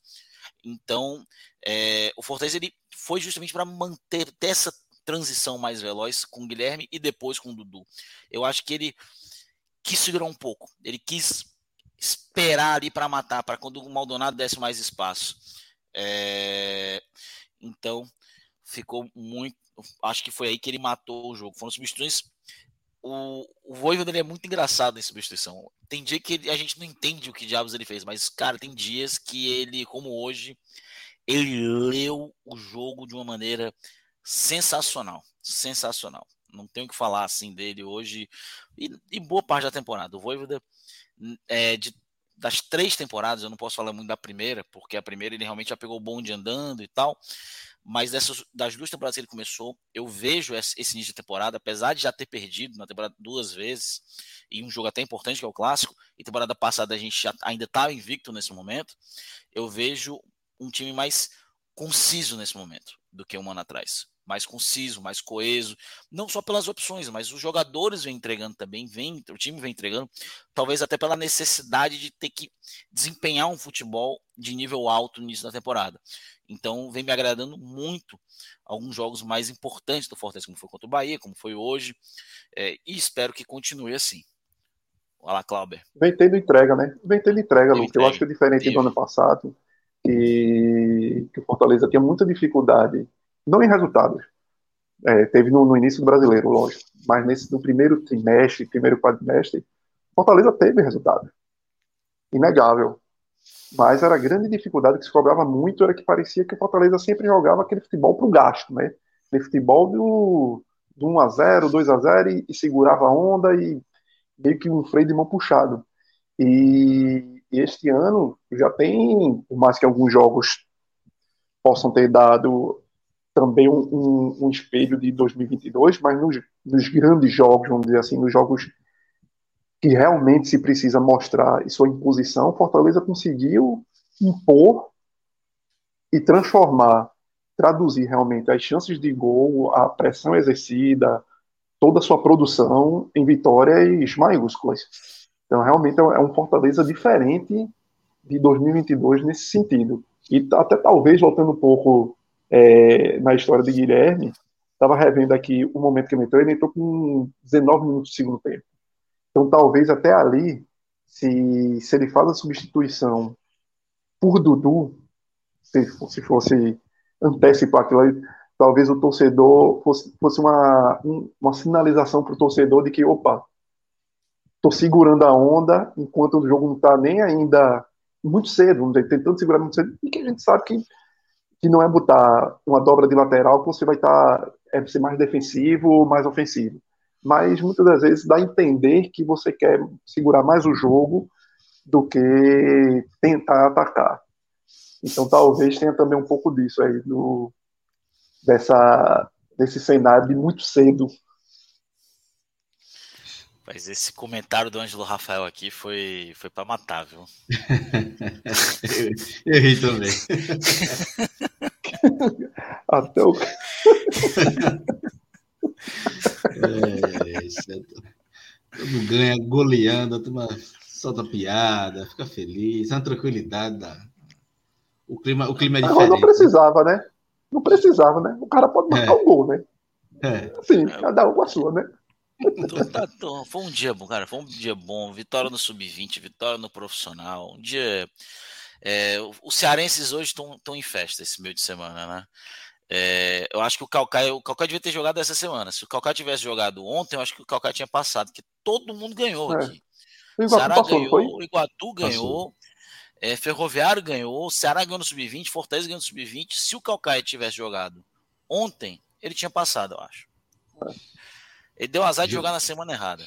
Então, é, o Fortaleza ele foi justamente para manter ter essa transição mais veloz com o Guilherme e depois com o Dudu. Eu acho que ele quis segurar um pouco. Ele quis esperar ali para matar, para quando o Maldonado desse mais espaço. É... Então, ficou muito. Acho que foi aí que ele matou o jogo. Foram substituições. O, o Voivoda é muito engraçado em substituição. Tem dia que ele, a gente não entende o que diabos ele fez, mas, cara, tem dias que ele, como hoje, ele leu o jogo de uma maneira sensacional. Sensacional. Não tenho que falar assim dele hoje e, e boa parte da temporada. O Voivoda, é, de, das três temporadas, eu não posso falar muito da primeira, porque a primeira ele realmente já pegou o bonde andando e tal. Mas dessas, das duas temporadas que ele começou, eu vejo esse, esse início de temporada, apesar de já ter perdido na temporada duas vezes, e um jogo até importante que é o clássico, e temporada passada a gente já, ainda estava invicto nesse momento, eu vejo um time mais conciso nesse momento do que um ano atrás mais conciso, mais coeso, não só pelas opções, mas os jogadores vêm entregando também, vem, o time vem entregando, talvez até pela necessidade de ter que desempenhar um futebol de nível alto no início da temporada. Então vem me agradando muito alguns jogos mais importantes do Fortaleza, como foi contra o Bahia, como foi hoje, é, e espero que continue assim. Olha lá, Clauber.
Vem tendo entrega, né? Vem tendo entrega, Luke. Eu acho que é diferente Teve. do ano passado, que, que o Fortaleza tinha muita dificuldade não em resultados. É, teve no, no, início do brasileiro, lógico, mas nesse no primeiro trimestre, primeiro quadrimestre, Fortaleza teve resultado. Inegável. Mas era a grande dificuldade que se cobrava muito, era que parecia que o Fortaleza sempre jogava aquele futebol para o gasto, né? Aquele futebol do, do 1x0, 2x0 e, e, segurava a onda e meio que um freio de mão puxado. E, e este ano já tem, por mais que alguns jogos possam ter dado também um, um, um, espelho de 2022, mas nos, nos, grandes jogos, vamos dizer assim, nos jogos que realmente se precisa mostrar sua imposição, Fortaleza conseguiu impor e transformar, traduzir realmente as chances de gol, a pressão exercida, toda a sua produção em vitórias maiúsculas. Então, realmente é um Fortaleza diferente de 2022 nesse sentido. E até talvez, voltando um pouco é, na história de Guilherme, estava revendo aqui o momento que ele entrou, ele entrou com 19 minutos do segundo tempo. Então, talvez até ali, se, se ele faz a substituição por Dudu, se, se fosse antecipar aquilo ali, talvez o torcedor fosse, fosse uma, um, uma sinalização para o torcedor de que, opa, estou segurando a onda enquanto o jogo não está nem ainda muito cedo, vamos dizer, tentando segurar muito cedo, e que a gente sabe que que não é botar uma dobra de lateral que você vai estar tá, é ser mais defensivo ou mais ofensivo. Mas muitas das vezes dá a entender que você quer segurar mais o jogo do que tentar atacar. Então talvez tenha também um pouco disso aí do, dessa desse cenário de muito cedo
mas esse comentário do Ângelo Rafael aqui foi, foi para matar, viu?
eu, *laughs* eu ri também. *laughs*
Até o.
é, isso é, todo ganha goleando, a turma solta piada, fica feliz, é uma tranquilidade. Da... O, clima, o clima é diferente.
Não, não precisava, né? Não precisava, né? O cara pode marcar o é. um gol, né?
É.
Assim, cada um com a sua, né?
Então, tá, então, foi um dia bom, cara. Foi um dia bom. Vitória no sub-20, vitória no profissional. Um dia. É, os cearenses hoje estão em festa esse meio de semana, né? É, eu acho que o Calcaia, o Calcaia devia ter jogado essa semana. Se o Calcaia tivesse jogado ontem, eu acho que o Calcaia tinha passado, porque todo mundo ganhou é. aqui. O Ceará passou, ganhou, foi? o Iguatu ganhou, é, Ferroviário ganhou, o Ceará ganhou no Sub-20, Fortaleza ganhou no Sub-20. Se o Calcaia tivesse jogado ontem, ele tinha passado, eu acho. É. Ele deu azar de jogar na semana errada.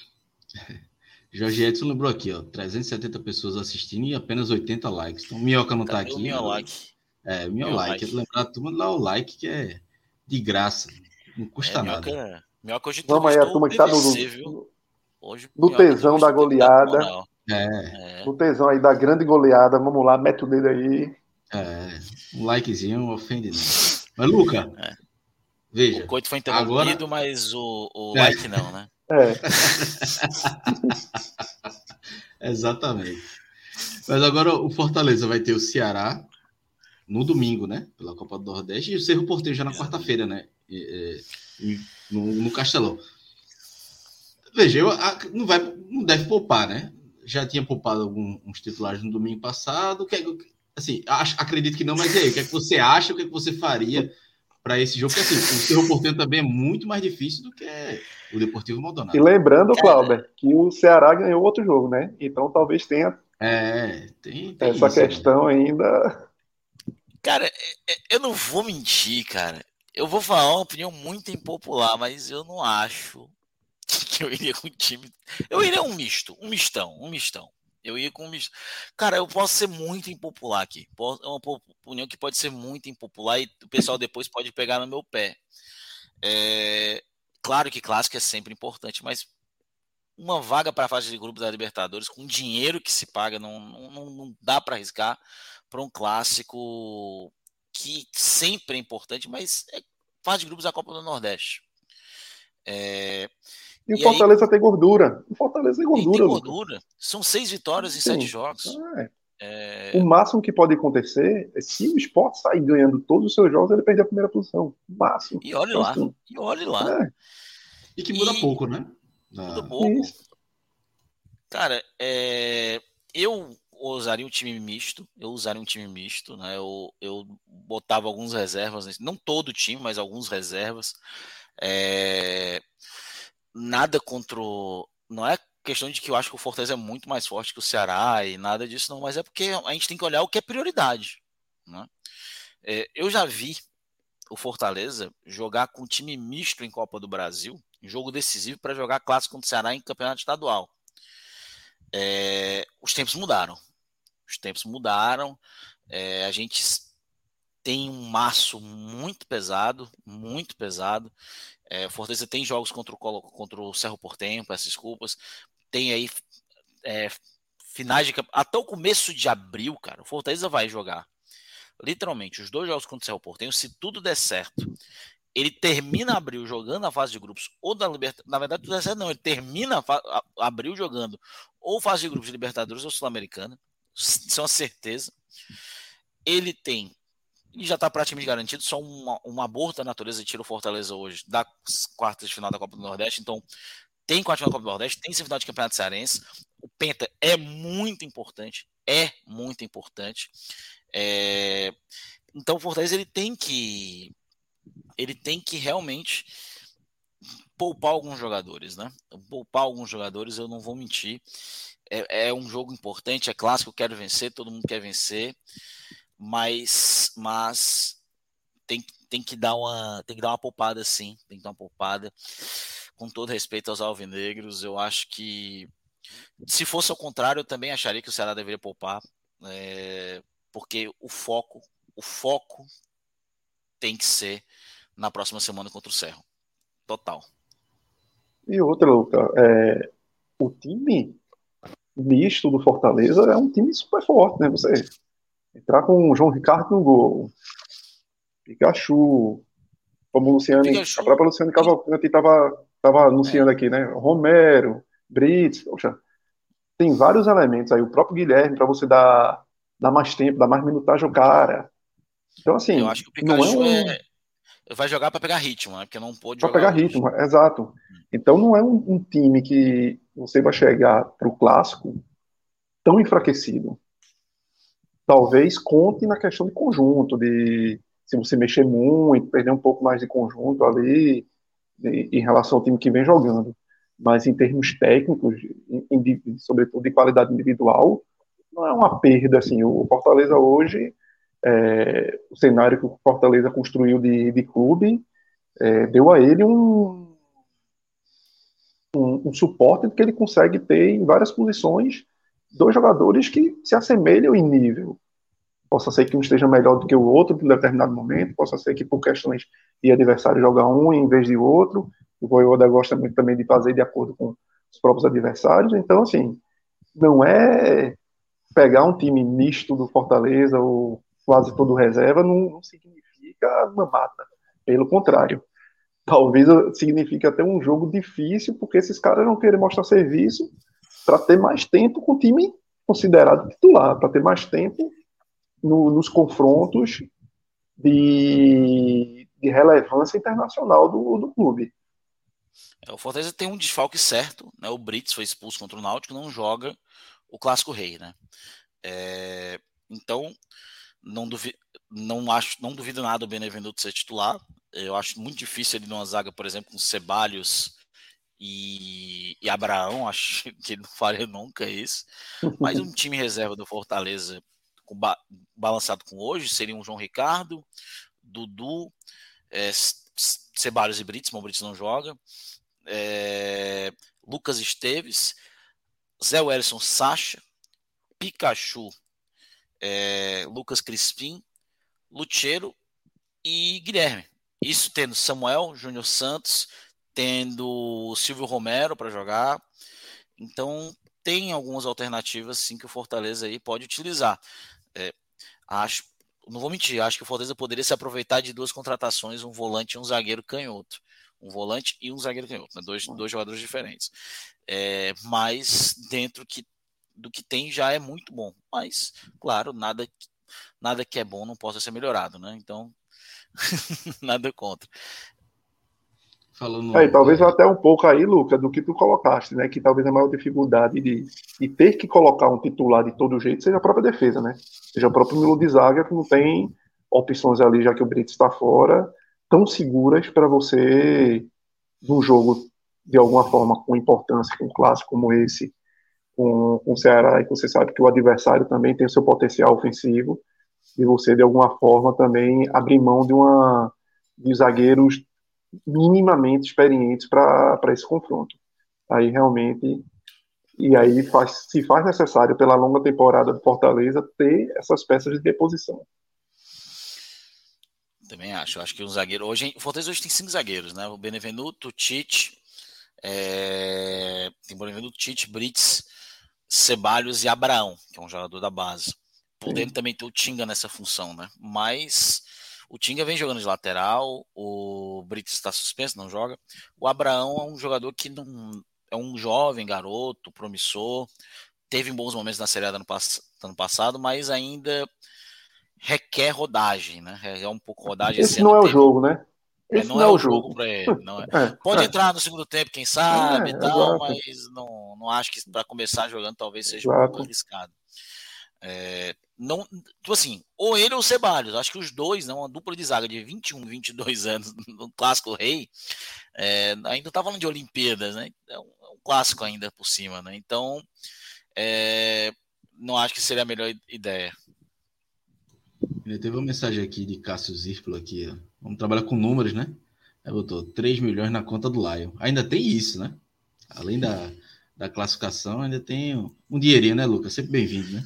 *laughs*
Jorge Edson lembrou aqui, ó, 370 pessoas assistindo e apenas 80 likes. Então, Minhoca não tá Cadê tá aqui.
Meu like.
É, meu, meu like. like. Lembrar todo mundo lá o like que é de graça. Não custa é, nada.
Minhoca, Minhoca hoje
Vamos aí, a turma que tá no, no, hoje, no tesão da goleada. É. No tesão aí da grande goleada. Vamos lá, mete o dedo aí.
É, um likezinho ofende não. Mas, Luca, é. Veja.
O coito foi interrompido, agora... mas o, o é. like não, né?
É. *laughs*
Exatamente. Mas agora o Fortaleza vai ter o Ceará no domingo, né? Pela Copa do Nordeste, e o Cerro Porteiro já na quarta-feira, né? E, e, no, no, Castelão. Veja, eu, a, não, vai, não deve poupar, né? Já tinha poupado alguns titulares no domingo passado. Que, assim, acho, acredito que não, mas aí, o que é que você acha? O que é que você faria para esse jogo? Porque assim, o Cerro Porteiro também é muito mais difícil do que o Deportivo Maldonado.
E lembrando, Cláudio, que o Ceará ganhou outro jogo, né? Então talvez tenha
é, tem, tem
essa isso, questão né? ainda.
Cara, é, é, eu não vou mentir, cara. Eu vou falar uma opinião muito impopular, mas eu não acho *laughs* que eu iria com o time. Eu iria um misto, um mistão, um mistão. Eu ia com misto. Cara, eu posso ser muito impopular aqui. É uma opinião que pode ser muito impopular e o pessoal *laughs* depois pode pegar no meu pé. É... Claro que clássico é sempre importante, mas uma vaga para a fase de grupos da Libertadores, com dinheiro que se paga, não, não, não dá para arriscar para um clássico que sempre é importante, mas é fase de grupos da Copa do Nordeste. É,
e o Fortaleza aí, tem gordura. O Fortaleza tem gordura. Tem
gordura. São seis vitórias em Sim. sete jogos.
É. É... O máximo que pode acontecer é se o esporte sair ganhando todos os seus jogos, ele perder a primeira posição. O máximo.
E olhe lá. Assim. E olhe lá. É.
E que muda e... pouco, né?
Muda pouco. Isso. Cara, é... eu usaria um time misto. Eu usaria um time misto, né? Eu, eu botava alguns reservas, não todo o time, mas alguns reservas. É... Nada contra. O... Não é questão de que eu acho que o Fortaleza é muito mais forte que o Ceará e nada disso, não, mas é porque a gente tem que olhar o que é prioridade. Né? É, eu já vi o Fortaleza jogar com time misto em Copa do Brasil, jogo decisivo para jogar clássico contra o Ceará em campeonato estadual. É, os tempos mudaram. Os tempos mudaram. É, a gente tem um maço muito pesado, muito pesado. É, Fortaleza tem jogos contra o, contra o Cerro Portenho, peço desculpas. Tem aí é, finais de até o começo de abril, cara. O Fortaleza vai jogar. Literalmente, os dois jogos contra o Cerro Portenho, se tudo der certo, ele termina abril jogando a fase de grupos ou da Libertadores. Na verdade, tudo der certo, não. Ele termina abril jogando ou fase de grupos de Libertadores ou Sul-Americana isso é uma certeza. Ele tem, e já está praticamente garantido, só uma, uma aborto da natureza tira o Fortaleza hoje das quartas de final da Copa do Nordeste. Então, tem quarta de final da Copa do Nordeste, tem semifinal de Campeonato Cearense. O Penta é muito importante, é muito importante. É... Então, o Fortaleza ele tem que ele tem que realmente poupar alguns jogadores, né? Poupar alguns jogadores, eu não vou mentir é, é um jogo importante, é clássico, quero vencer, todo mundo quer vencer, mas, mas tem, tem que dar uma tem que dar uma poupada sim, tem que dar uma poupada. Com todo respeito aos alvinegros, eu acho que se fosse ao contrário, eu também acharia que o Ceará deveria poupar, é, porque o foco, o foco tem que ser na próxima semana contra o Cerro. Total.
E outra, Luca, é, o time misto do Fortaleza é um time super forte, né? Você entrar com o João Ricardo no gol, Pikachu, como o Luciano, Pikachu. a própria Luciane Cavalcante estava tava anunciando é. aqui, né? Romero, Brits, poxa, tem vários elementos aí, o próprio Guilherme, para você dar, dar mais tempo, dar mais minutagem ao cara. Então, assim,
eu acho que o Pikachu não é, um... é... vai jogar para pegar ritmo, né? Porque não pôde
Para pegar ritmo, exato. Hum. Então não é um, um time que você vai chegar para o clássico tão enfraquecido. Talvez conte na questão de conjunto, de se você mexer muito, perder um pouco mais de conjunto ali em relação ao time que vem jogando. Mas em termos técnicos, em, em, sobretudo de qualidade individual, não é uma perda. Assim, o Fortaleza hoje, é, o cenário que o Fortaleza construiu de, de clube, é, deu a ele um, um, um, suporte que ele consegue ter em várias posições dois jogadores que se assemelham em nível. Possa ser que um esteja melhor do que o outro em determinado momento, possa ser que por questões de adversário joga um em vez de outro. O Voivoda gosta muito também de fazer de acordo com os próprios adversários. Então, assim, não é pegar um time misto do Fortaleza ou quase todo reserva, não, não significa mamata. Pelo contrário. Talvez signifique até um jogo difícil, porque esses caras vão querer mostrar serviço para ter mais tempo com o time considerado titular, para ter mais tempo no, nos confrontos de, de, relevância internacional do, do clube.
É, o Fortaleza tem um desfalque certo, né? O Brits foi expulso contra o Náutico, não joga o clássico rei, né? É, então não duvido, não acho, não duvido nada o Benevenuto ser titular. Eu acho muito difícil ele numa zaga, por exemplo, com Ceballos e, e Abraão, *laughs* acho que ele não faria nunca isso. Mas um *laughs* time reserva do Fortaleza com, ba, balançado com hoje seria um João Ricardo, Dudu, é, Ceballos e Brits, mas o Brits não joga, é, Lucas Esteves, Zé Wellison Sacha, Pikachu, é, Lucas Crispim, Lucheiro e Guilherme. Isso tendo Samuel, Júnior Santos, tendo Silvio Romero para jogar. Então, tem algumas alternativas sim que o Fortaleza aí pode utilizar. É, acho, não vou mentir, acho que o Fortaleza poderia se aproveitar de duas contratações, um volante e um zagueiro canhoto. Um volante e um zagueiro canhoto, né? dois, dois jogadores diferentes. É, mas dentro que, do que tem já é muito bom. Mas, claro, nada, nada que é bom não possa ser melhorado, né? Então, *laughs* nada contra.
Falando... É, talvez até um pouco aí, Lucas, do que tu colocaste, né? Que talvez a maior dificuldade de, de ter que colocar um titular de todo jeito seja a própria defesa, né? Seja o próprio Milo de Zaga, que não tem opções ali, já que o Brito está fora, tão seguras para você, num jogo de alguma forma com importância, com um clássico como esse, com, com o Ceará, e que você sabe que o adversário também tem o seu potencial ofensivo, e você, de alguma forma, também abrir mão de uma de zagueiros minimamente experientes para esse confronto. Aí realmente, e aí faz, se faz necessário pela longa temporada do Fortaleza ter essas peças de deposição.
Também acho. Acho que um zagueiro. Hoje, o Fortaleza hoje tem cinco zagueiros, né? O Benevenuto, Tite, é... tem Benevenuto, Tite, Brits, Ceballos e Abraão, que é um jogador da base. Podendo também ter o Tinga nessa função, né? Mas o Tinga vem jogando de lateral, o Brits está suspenso, não joga. O Abraão é um jogador que não é um jovem garoto, promissor, teve bons momentos na Série A do ano, pass ano passado, mas ainda requer rodagem, né? É um pouco rodagem.
Esse, não é o jogo, né?
É, não, não, é, o jogo, jogo para ele. Não é. *laughs* é Pode é. entrar no segundo tempo, quem sabe, é, tal, mas não, não acho que para começar jogando talvez seja exato. um pouco arriscado. Não, tipo assim, ou ele ou o Ceballos, acho que os dois, não, né, uma dupla de zaga de 21, 22 *laughs* anos no clássico rei, é, ainda tá falando de Olimpíadas, né? É um, é um, clássico ainda por cima, né? Então, é, não acho que seria a melhor ideia.
Ele teve uma mensagem aqui de Cássio Zirplo aqui, ó. Vamos trabalhar com números, né? Aí botou 3 milhões na conta do Lion. Ainda tem isso, né? Além da, da classificação, ainda tem um dinheirinho, né, Lucas? Sempre bem-vindo, né?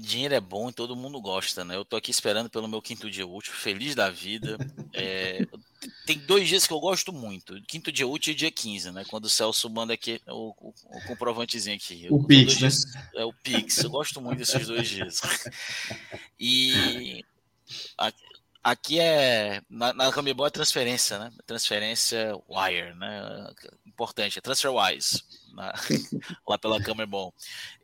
Dinheiro é bom e todo mundo gosta, né? Eu tô aqui esperando pelo meu quinto dia útil, feliz da vida. É, tem dois dias que eu gosto muito: quinto dia útil e dia 15, né? Quando o Celso manda aqui o, o, o comprovantezinho aqui.
O Pix, né?
é o Pix. Eu gosto muito desses dois dias. *laughs* E aqui é. Na, na Comebol é transferência, né? Transferência wire, né? Importante, é TransferWise na, *laughs* lá pela Comebol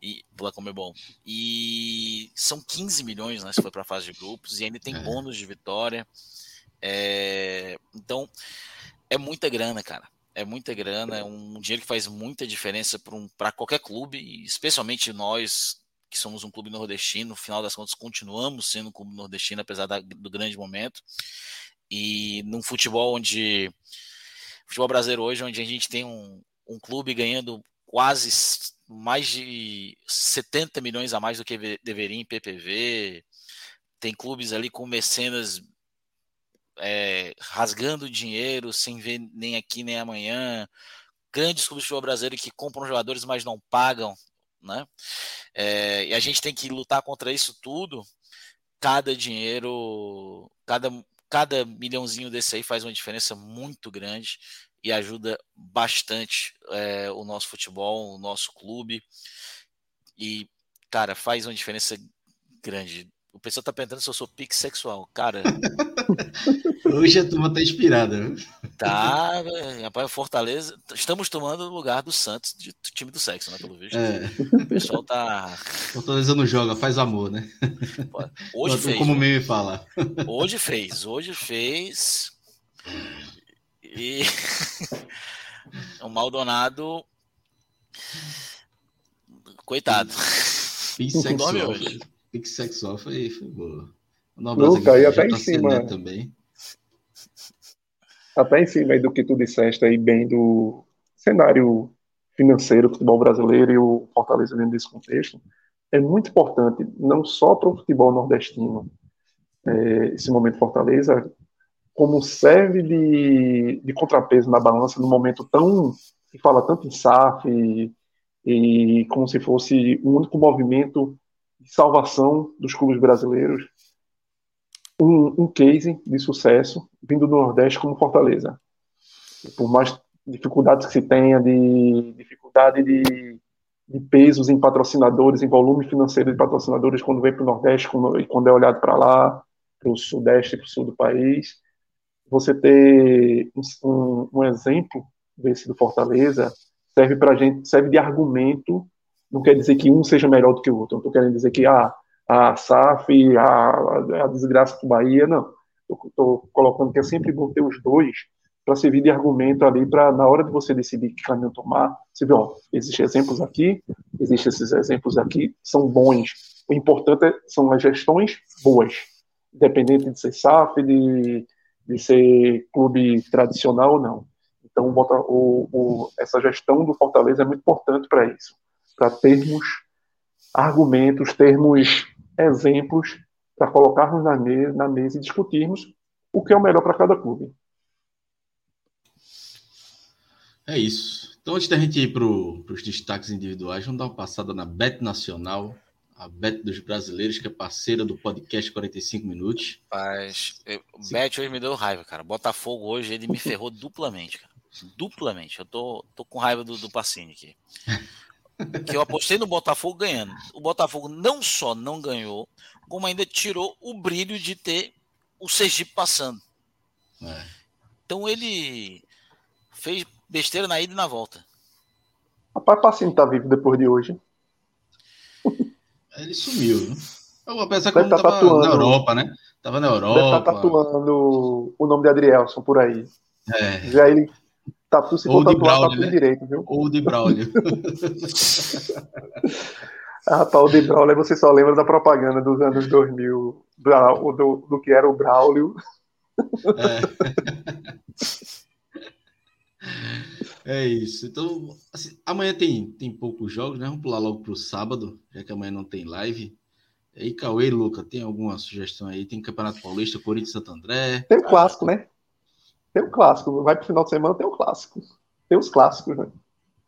e pela Comebol. E são 15 milhões, né, se for para a fase de grupos e ainda tem é. bônus de vitória. É, então é muita grana, cara. É muita grana, é um dinheiro que faz muita diferença para um, qualquer clube, especialmente nós que somos um clube nordestino, no final das contas continuamos sendo um clube nordestino, apesar da, do grande momento. E num futebol onde. Futebol brasileiro hoje, onde a gente tem um, um clube ganhando quase mais de 70 milhões a mais do que deveria em PPV. Tem clubes ali com mecenas é, rasgando dinheiro sem ver nem aqui nem amanhã. Grandes clubes de futebol brasileiro que compram jogadores, mas não pagam. Né? É, e a gente tem que lutar contra isso tudo. Cada dinheiro, cada, cada milhãozinho desse aí faz uma diferença muito grande e ajuda bastante é, o nosso futebol, o nosso clube. E, cara, faz uma diferença grande. O pessoal tá perguntando se eu sou pique sexual. Cara. *laughs*
Hoje a turma tá inspirada.
Tá, rapaz, Fortaleza. Estamos tomando o lugar do Santos, de time do sexo, né? Pelo visto. É. O pessoal tá. *laughs*
Fortaleza não joga, faz amor, né?
Hoje fez.
Como o meme fala.
Hoje fez, hoje fez. E *laughs* o Maldonado. Coitado.
Bissexual. *laughs* Bissexual foi, foi boa.
Luca, e até em cima. Também. Até em cima do que tu disseste aí, bem do cenário financeiro do futebol brasileiro e o Fortaleza dentro desse contexto, é muito importante, não só para o futebol nordestino, é, esse momento Fortaleza, como serve de, de contrapeso na balança num momento tão se fala tanto em SAF e, e como se fosse o único movimento de salvação dos clubes brasileiros, um, um case de sucesso vindo do Nordeste como Fortaleza. Por mais dificuldades que se tenha, de dificuldade de, de pesos em patrocinadores, em volume financeiro de patrocinadores quando vem para o Nordeste quando, e quando é olhado para lá, para o Sudeste e para o Sul do país, você ter um, um exemplo desse do Fortaleza serve para gente serve de argumento não quer dizer que um seja melhor do que o outro não estou querendo dizer que ah, a SAF a, a desgraça do Bahia não. Estou colocando que é sempre bom ter os dois para servir de argumento ali para na hora de você decidir que caminho tomar você vê ó, existem exemplos aqui existem esses exemplos aqui são bons. O importante é, são as gestões boas. Independente de ser SAF de de ser clube tradicional ou não. Então, o, o, essa gestão do Fortaleza é muito importante para isso, para termos argumentos, termos exemplos para colocarmos na mesa, na mesa e discutirmos o que é o melhor para cada clube.
É isso. Então, antes da gente ir para os destaques individuais, vamos dar uma passada na Bet Nacional, a Bet dos Brasileiros, que é parceira do podcast 45 Minutos.
Mas o Bet hoje me deu raiva, cara. Botafogo hoje ele me ferrou duplamente, cara. Duplamente. Eu tô, tô com raiva do, do Pacini aqui. *laughs* que eu apostei no Botafogo ganhando. O Botafogo não só não ganhou, como ainda tirou o brilho de ter o Sergipe passando. É. Então ele fez besteira na ida e na volta.
Rapaz, Pacini tá vivo depois de hoje.
Ele sumiu. Eu apesar que ele tá tava tatuando, na Europa, né? Tava na Europa. Deve
tá tatuando o nome de Adrielson por aí. É. Já ele tatu se for tatuar, tatu né? direito, viu?
Ou de Braulio. *laughs*
ah, rapaz, o de Braulio você só lembra da propaganda dos anos 2000, do, do, do que era o Braulio.
É. *laughs* É isso. Então, assim, amanhã tem, tem poucos jogos, né? Vamos pular logo para o sábado, já que amanhã não tem live. E aí, Cauê, Luca, tem alguma sugestão aí? Tem Campeonato Paulista, Corinthians Santo André.
Tem o clássico, né? Tem o clássico. Vai pro final de semana, tem o clássico. Tem os clássicos, né?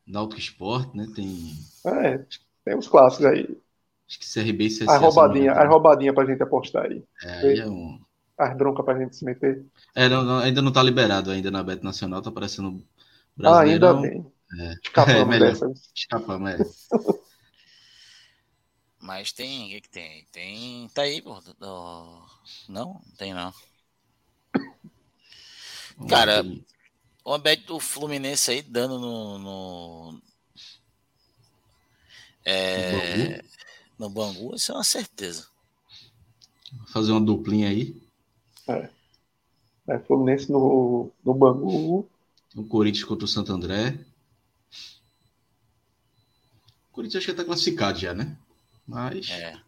Náutico Sport, né? Tem.
É, tem os clássicos aí.
Acho que CRB e
CSA. A roubadinha, a roubadinha pra gente apostar aí.
É, aí é um.
As broncas pra gente se meter.
É, não, não, ainda não tá liberado ainda na Bet Nacional, tá aparecendo
ah, ainda bem. É. Escapamos *laughs* é, dessa.
Escapamos, é.
Mas tem, o que, que tem? Tem. Tá aí, pô. Não, não tem não. Cara, o bet do Fluminense aí dando no. no é, no Bangu, isso é uma certeza.
Fazer uma duplinha aí.
É. é Fluminense no, no Bangu
o Corinthians contra o Santo André. O Corinthians acho que está classificado já, né? Mas.
É.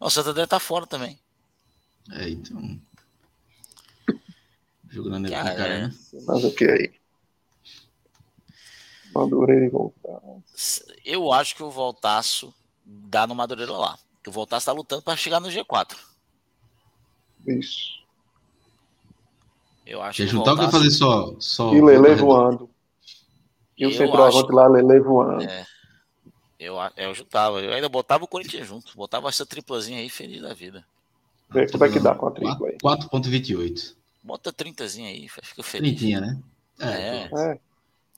O Santander tá fora também.
É, então. Jogando na
Cara,
Neoquímica
Mas o que aí? Madureira e voltar.
Eu acho que o Voltaço dá no Madureira lá. Que o Voltaço tá lutando para chegar no G4.
Isso.
Eu acho que Voltaço-
fazer só. só
E Lele voando. E o centroavante
acho-
lá, Lele voando.
É. Eu, eu juntava. Eu ainda botava o Corinthians junto. Botava essa triplazinha aí feliz da vida.
Vê como é que dá com a tripla aí.
4.28.
Bota 30zinha aí, fica feliz.
Trintinha, né?
É.
pronto.
É,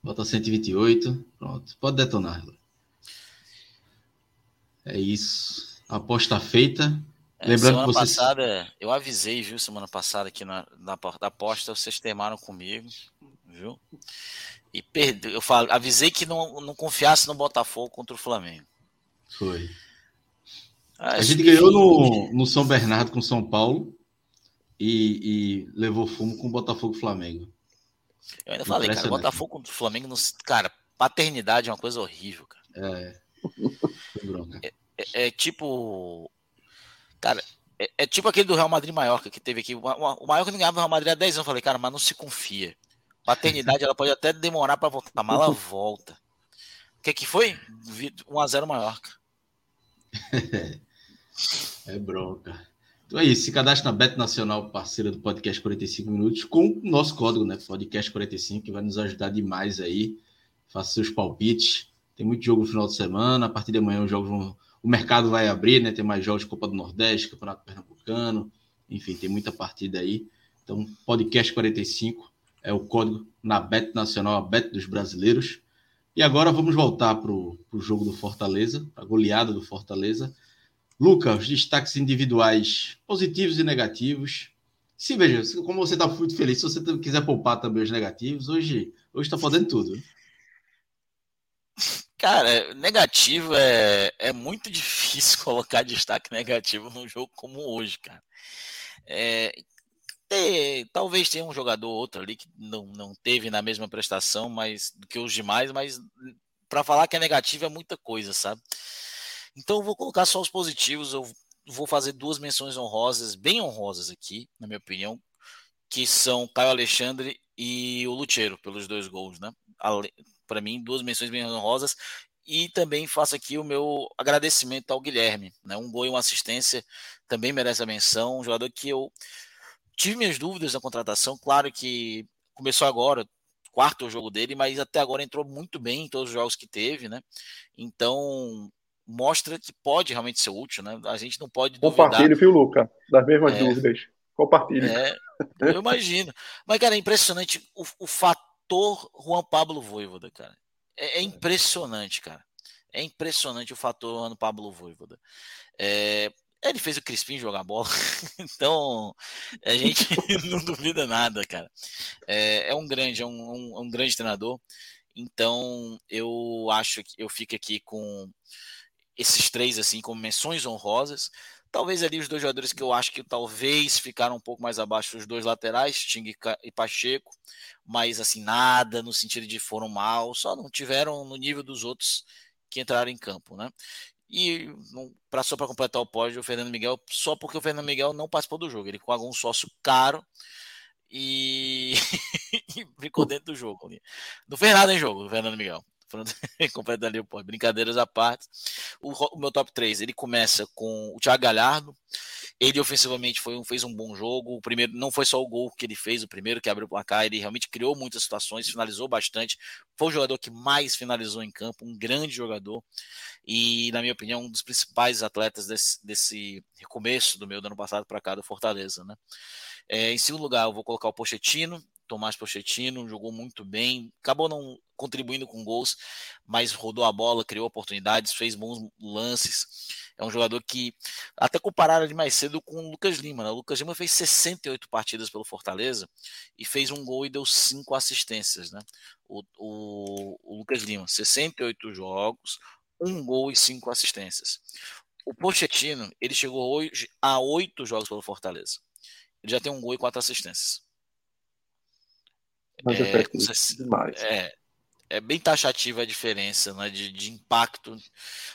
Bota 128. Pronto. Pode detonar. É isso. Aposta feita.
É,
Lembrando
semana
que vocês-
passada, eu avisei, viu, semana passada aqui na, na porta da aposta, vocês temaram comigo, viu? E perdeu. Eu falo, avisei que não, não confiasse no Botafogo contra o Flamengo.
Foi.
Ah,
A gente
enfim,
ganhou no, no São Bernardo com São Paulo e, e levou fumo com o Botafogo e Flamengo.
Eu ainda falei, cara. Botafogo contra o Flamengo, não, cara, paternidade é uma coisa horrível, cara.
É. *laughs* Bronca.
É, é tipo. Cara, é, é tipo aquele do Real Madrid Maiorca que teve aqui. O, o o Maiorca não ganhava o Real Madrid há 10 anos. Eu falei, cara, mas não se confia. Paternidade, ela pode até demorar pra voltar, mas ela volta. O que que foi? 1x0 Maiorca. *laughs*
É bronca. Então é isso. Se cadastre na Bet Nacional, parceira do podcast 45 Minutos, com o nosso código, né? Podcast 45, que vai nos ajudar demais aí. Faça seus palpites. Tem muito jogo no final de semana. A partir de amanhã os jogos vão. O mercado vai abrir, né? Tem mais jogos de Copa do Nordeste, Campeonato Pernambucano. Enfim, tem muita partida aí. Então, podcast 45 é o código na Bet Nacional, a Bet dos brasileiros. E agora vamos voltar para o jogo do Fortaleza, a goleada do Fortaleza. Lucas, destaques individuais positivos e negativos. Se veja, como você está muito feliz, se você quiser poupar também os negativos, hoje hoje está podendo tudo.
Cara, negativo é, é muito *laughs* difícil colocar destaque negativo num jogo como hoje, cara. É, talvez tenha um jogador ou outro ali que não, não teve na mesma prestação mas, do que os demais, mas para falar que é negativo é muita coisa, sabe? Então eu vou colocar só os positivos, eu vou fazer duas menções honrosas, bem honrosas aqui, na minha opinião, que são Caio Alexandre e o Lucheiro, pelos dois gols, né? Para mim, duas menções bem honrosas. E também faço aqui o meu agradecimento ao Guilherme, né? Um gol e uma assistência também merece a menção. Um jogador que eu tive minhas dúvidas na contratação, claro que começou agora, quarto jogo dele, mas até agora entrou muito bem em todos os jogos que teve, né? Então mostra que pode realmente ser útil, né? A gente não pode duvidar.
Compartilhe, viu, Luca? Das mesmas
É.
dúvidas. Compartilhe.
É, eu imagino. Mas, cara, é impressionante o, o fator Juan Pablo Voivoda, cara. É, é impressionante, cara. É impressionante o fator Juan Pablo Voivoda. É, ele fez o Crispim jogar bola, *laughs* então a gente *laughs* não duvida nada, cara. É, é um grande, é um, um- um grande treinador. Então eu acho que eu fico aqui com esses três assim como menções honrosas. Talvez ali os dois jogadores que eu acho que talvez ficaram um pouco mais abaixo, os dois laterais, Ting e Pacheco, mas assim, nada no sentido de foram mal, só não tiveram no nível dos outros que entraram em campo, né? E pra, só para completar o pódio, o Fernando Miguel, só porque o Fernando Miguel não participou do jogo, ele pagou um sócio caro e, *laughs* e ficou dentro do jogo. ali. Não fez nada em jogo, o Fernando Miguel. Falando- *laughs* Completando ali pódio. Brincadeiras à parte. O, o meu top 3, ele começa com o Thiago Galhardo. Ele ofensivamente foi um, fez um bom jogo. O primeiro não foi só o gol que ele fez, o primeiro que abriu o placar, ele realmente criou muitas situações, finalizou bastante. Foi o jogador que mais finalizou em campo, um grande jogador. E, na minha opinião, um dos principais atletas desse, desse recomeço do meu do ano passado para cá do Fortaleza, né? É, em segundo lugar, eu vou colocar o Pochettino, Tomás Pochettino, jogou muito bem, acabou não contribuindo com gols, mas rodou a bola, criou oportunidades, fez bons lances. É um jogador que até compararam ele mais cedo com o Lucas Lima. Né? O Lucas Lima fez 68 partidas pelo Fortaleza e fez um gol e deu cinco assistências. Né? O, o, o Lucas Lima, 68 jogos, um gol e cinco assistências. O Pochettino, ele chegou hoje a oito jogos pelo Fortaleza. Ele já tem um gol e quatro assistências.
Mas
É,
demais.
é, é bem taxativa a diferença né, de, de impacto.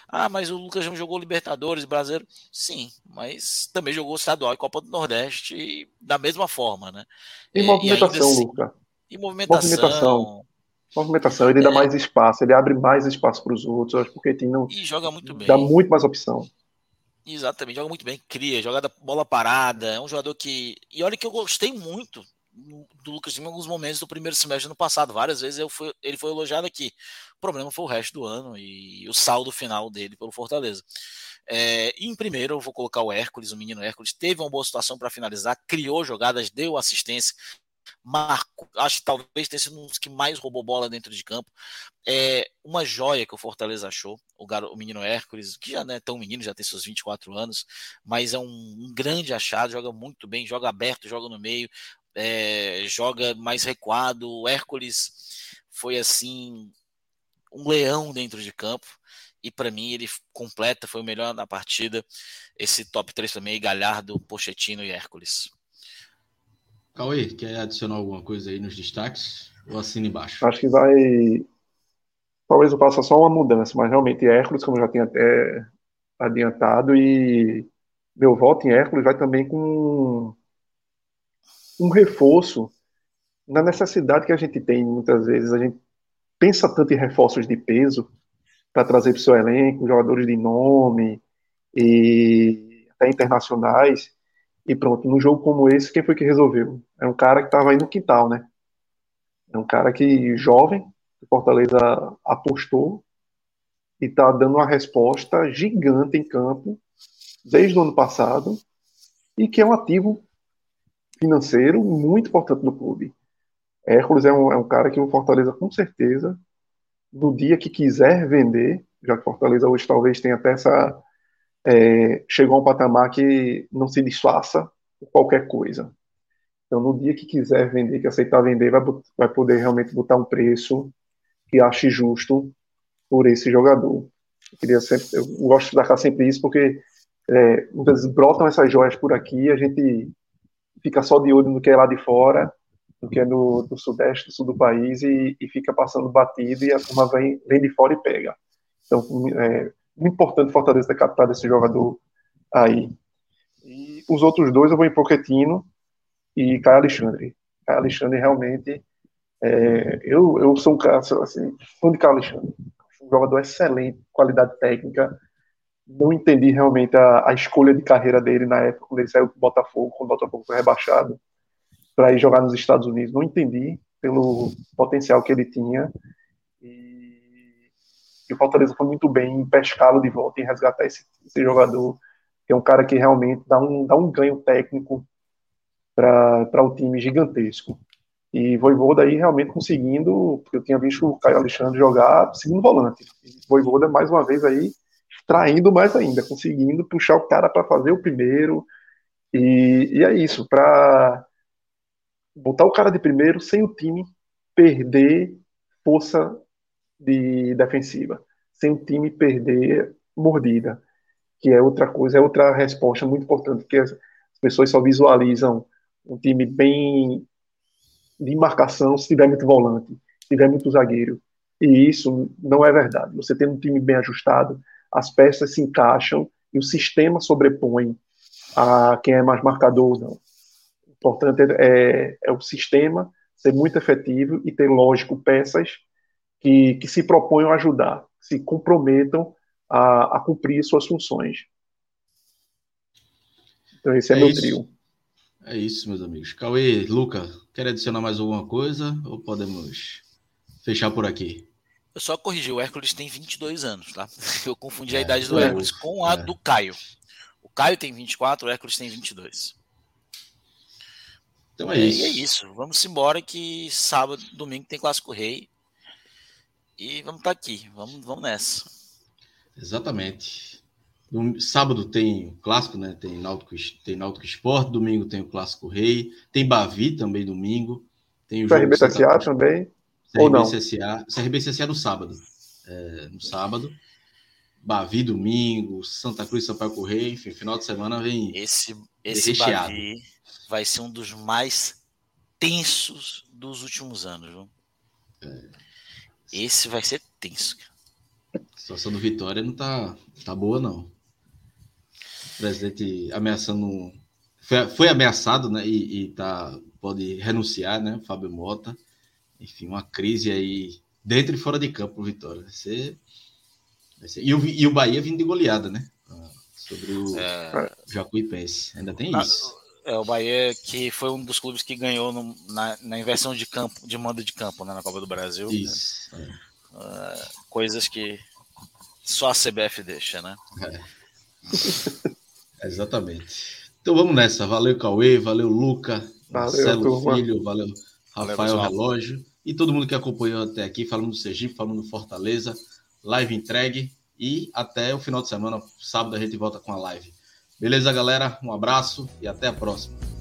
Ah, mas o Lucas não jogou Libertadores brasileiro? Sim, mas também jogou estadual e Copa do Nordeste da mesma forma, né?
E é, movimentação, e assim, Lucas.
E movimentação.
movimentação. Movimentação, ele é. dá mais espaço, ele abre mais espaço para os outros, acho porque tem não.
E joga muito bem.
Dá muito mais opção.
Exatamente, joga muito bem, cria, joga da bola parada, é um jogador que. E olha que eu gostei muito do Lucas Lima em alguns momentos do primeiro semestre do ano passado. Várias vezes eu fui, ele foi elogiado aqui. O problema foi o resto do ano e o saldo final dele pelo Fortaleza. É, em primeiro, eu vou colocar o Hércules, o menino Hércules. Teve uma boa situação para finalizar, criou jogadas, deu assistência, marcou. Acho que talvez tenha sido um dos que mais roubou bola dentro de campo. É uma joia que o Fortaleza achou, o, garo, o menino Hércules, que já não é tão menino, já tem seus 24 anos, mas é um, um grande achado, joga muito bem, joga aberto, joga no meio é, joga mais recuado. O Hércules foi assim um leão dentro de campo e para mim ele completa, foi o melhor na partida. Esse top 3 também, Galhardo, Pochettino e Hércules.
Cauê, quer adicionar alguma coisa aí nos destaques? Ou assina embaixo?
Acho que vai. Talvez eu faça só uma mudança, mas realmente Hércules, como eu já tinha até adiantado, e meu voto em Hércules vai também com um reforço na necessidade que a gente tem muitas vezes. A gente pensa tanto em reforços de peso para trazer para o seu elenco jogadores de nome e até internacionais. E pronto, num jogo como esse, quem foi que resolveu? É um cara que estava aí no quintal, né? É um cara que jovem, que Fortaleza apostou e está dando uma resposta gigante em campo desde o ano passado e que é um ativo financeiro muito importante do clube. Hércules é um, é um cara que o Fortaleza, com certeza, no dia que quiser vender, já que Fortaleza hoje talvez tenha até essa. É, chegou a um patamar que não se disfarça por qualquer coisa. Então, no dia que quiser vender, que aceitar vender, vai, vai poder realmente botar um preço que ache justo por esse jogador. Eu, queria sempre, eu gosto de destacar sempre isso, porque é, vezes brotam essas joias por aqui, a gente fica só de olho no que é lá de fora, no que é no, no sudeste, do sul do país, e, e, fica passando batido e a turma vem, vem de fora e pega. Então, é muito importante Fortaleza ter captado esse jogador aí. E os outros dois eu vou em Pochettino e Caio Alexandre. Caio Alexandre realmente, é, eu, eu sou um cara, assim, fã de Caio Alexandre. Um jogador excelente, qualidade técnica, não entendi realmente a, a, escolha de carreira dele na época, quando ele saiu do Botafogo, quando o Botafogo foi rebaixado, para ir jogar nos Estados Unidos. Não entendi pelo potencial que ele tinha. E, e o Fortaleza foi muito bem em pescá-lo de volta, em resgatar esse, esse, jogador, que é um cara que realmente dá um, dá um ganho técnico para o time gigantesco. E Voivoda aí realmente conseguindo, porque eu tinha visto o Caio Alexandre jogar segundo volante. E Voivoda mais uma vez aí traindo mais ainda, conseguindo puxar o cara para fazer o primeiro. E, e é isso, para botar o cara de primeiro sem o time perder força de defensiva, sem o time perder mordida, que é outra coisa, é outra resposta muito importante, que as pessoas só visualizam um time bem de marcação se tiver muito volante, se tiver muito zagueiro. E isso não é verdade. Você tem um time bem ajustado, as peças se encaixam e o sistema sobrepõe a quem é mais marcador ou não. Importante é, é o sistema ser muito efetivo e ter, lógico, peças que, que se proponham a ajudar, se comprometam a, a cumprir suas funções. Então, esse é, é meu isso. trio.
É isso, meus amigos. Cauê, Luca, quer adicionar mais alguma coisa ou podemos fechar por aqui?
Eu só corrigi, o Hércules tem 22 anos, tá? *laughs* Eu confundi é, a idade do é, Hércules com a é. do Caio. O Caio tem 24, o Hércules tem 22. Então é, é isso. E é isso. Vamos embora que sábado, domingo tem Clássico Rei. E vamos estar tá aqui. Vamos, vamos nessa.
Exatamente. No, sábado tem clássico, né? Tem Náutico, tem Náutico Esporte, domingo tem o Clássico Rei, tem Bavi também domingo. Tem o
jogo CSA também. Ou não?
CRB-CSA, CRB-CSA no sábado. É, no sábado. Bavi domingo, Santa Cruz, Sampaio Correia, enfim, final de semana vem
esse esse Bavi vai ser um dos mais tensos dos últimos anos, viu?
É.
Esse vai ser tenso.
A situação do Vitória não tá, tá boa, não. O presidente ameaçando. Foi, foi ameaçado, né? E, e tá, pode renunciar, né? Fábio Mota. Enfim, uma crise aí dentro e fora de campo pro Vitória. Vai ser, vai ser... E, o, e o Bahia vindo de goleada, né? Ah, sobre o é... Jacuipense. Ainda tem isso.
É, o Bahia que foi um dos clubes que ganhou no, na, na, inversão de campo, de mando de campo, né, na Copa do Brasil.
Isso.
Né? Uh, coisas que só a CBF deixa, né?
É. *laughs* Exatamente. Então vamos nessa. Valeu, Cauê, valeu, Luca, valeu, Marcelo Filho, valeu, Rafael valeu, Relógio e todo mundo que acompanhou até aqui, falando do Sergipe, falando do Fortaleza, live entregue e até o final de semana, sábado a gente volta com a live. Beleza, galera? Um abraço e até a próxima.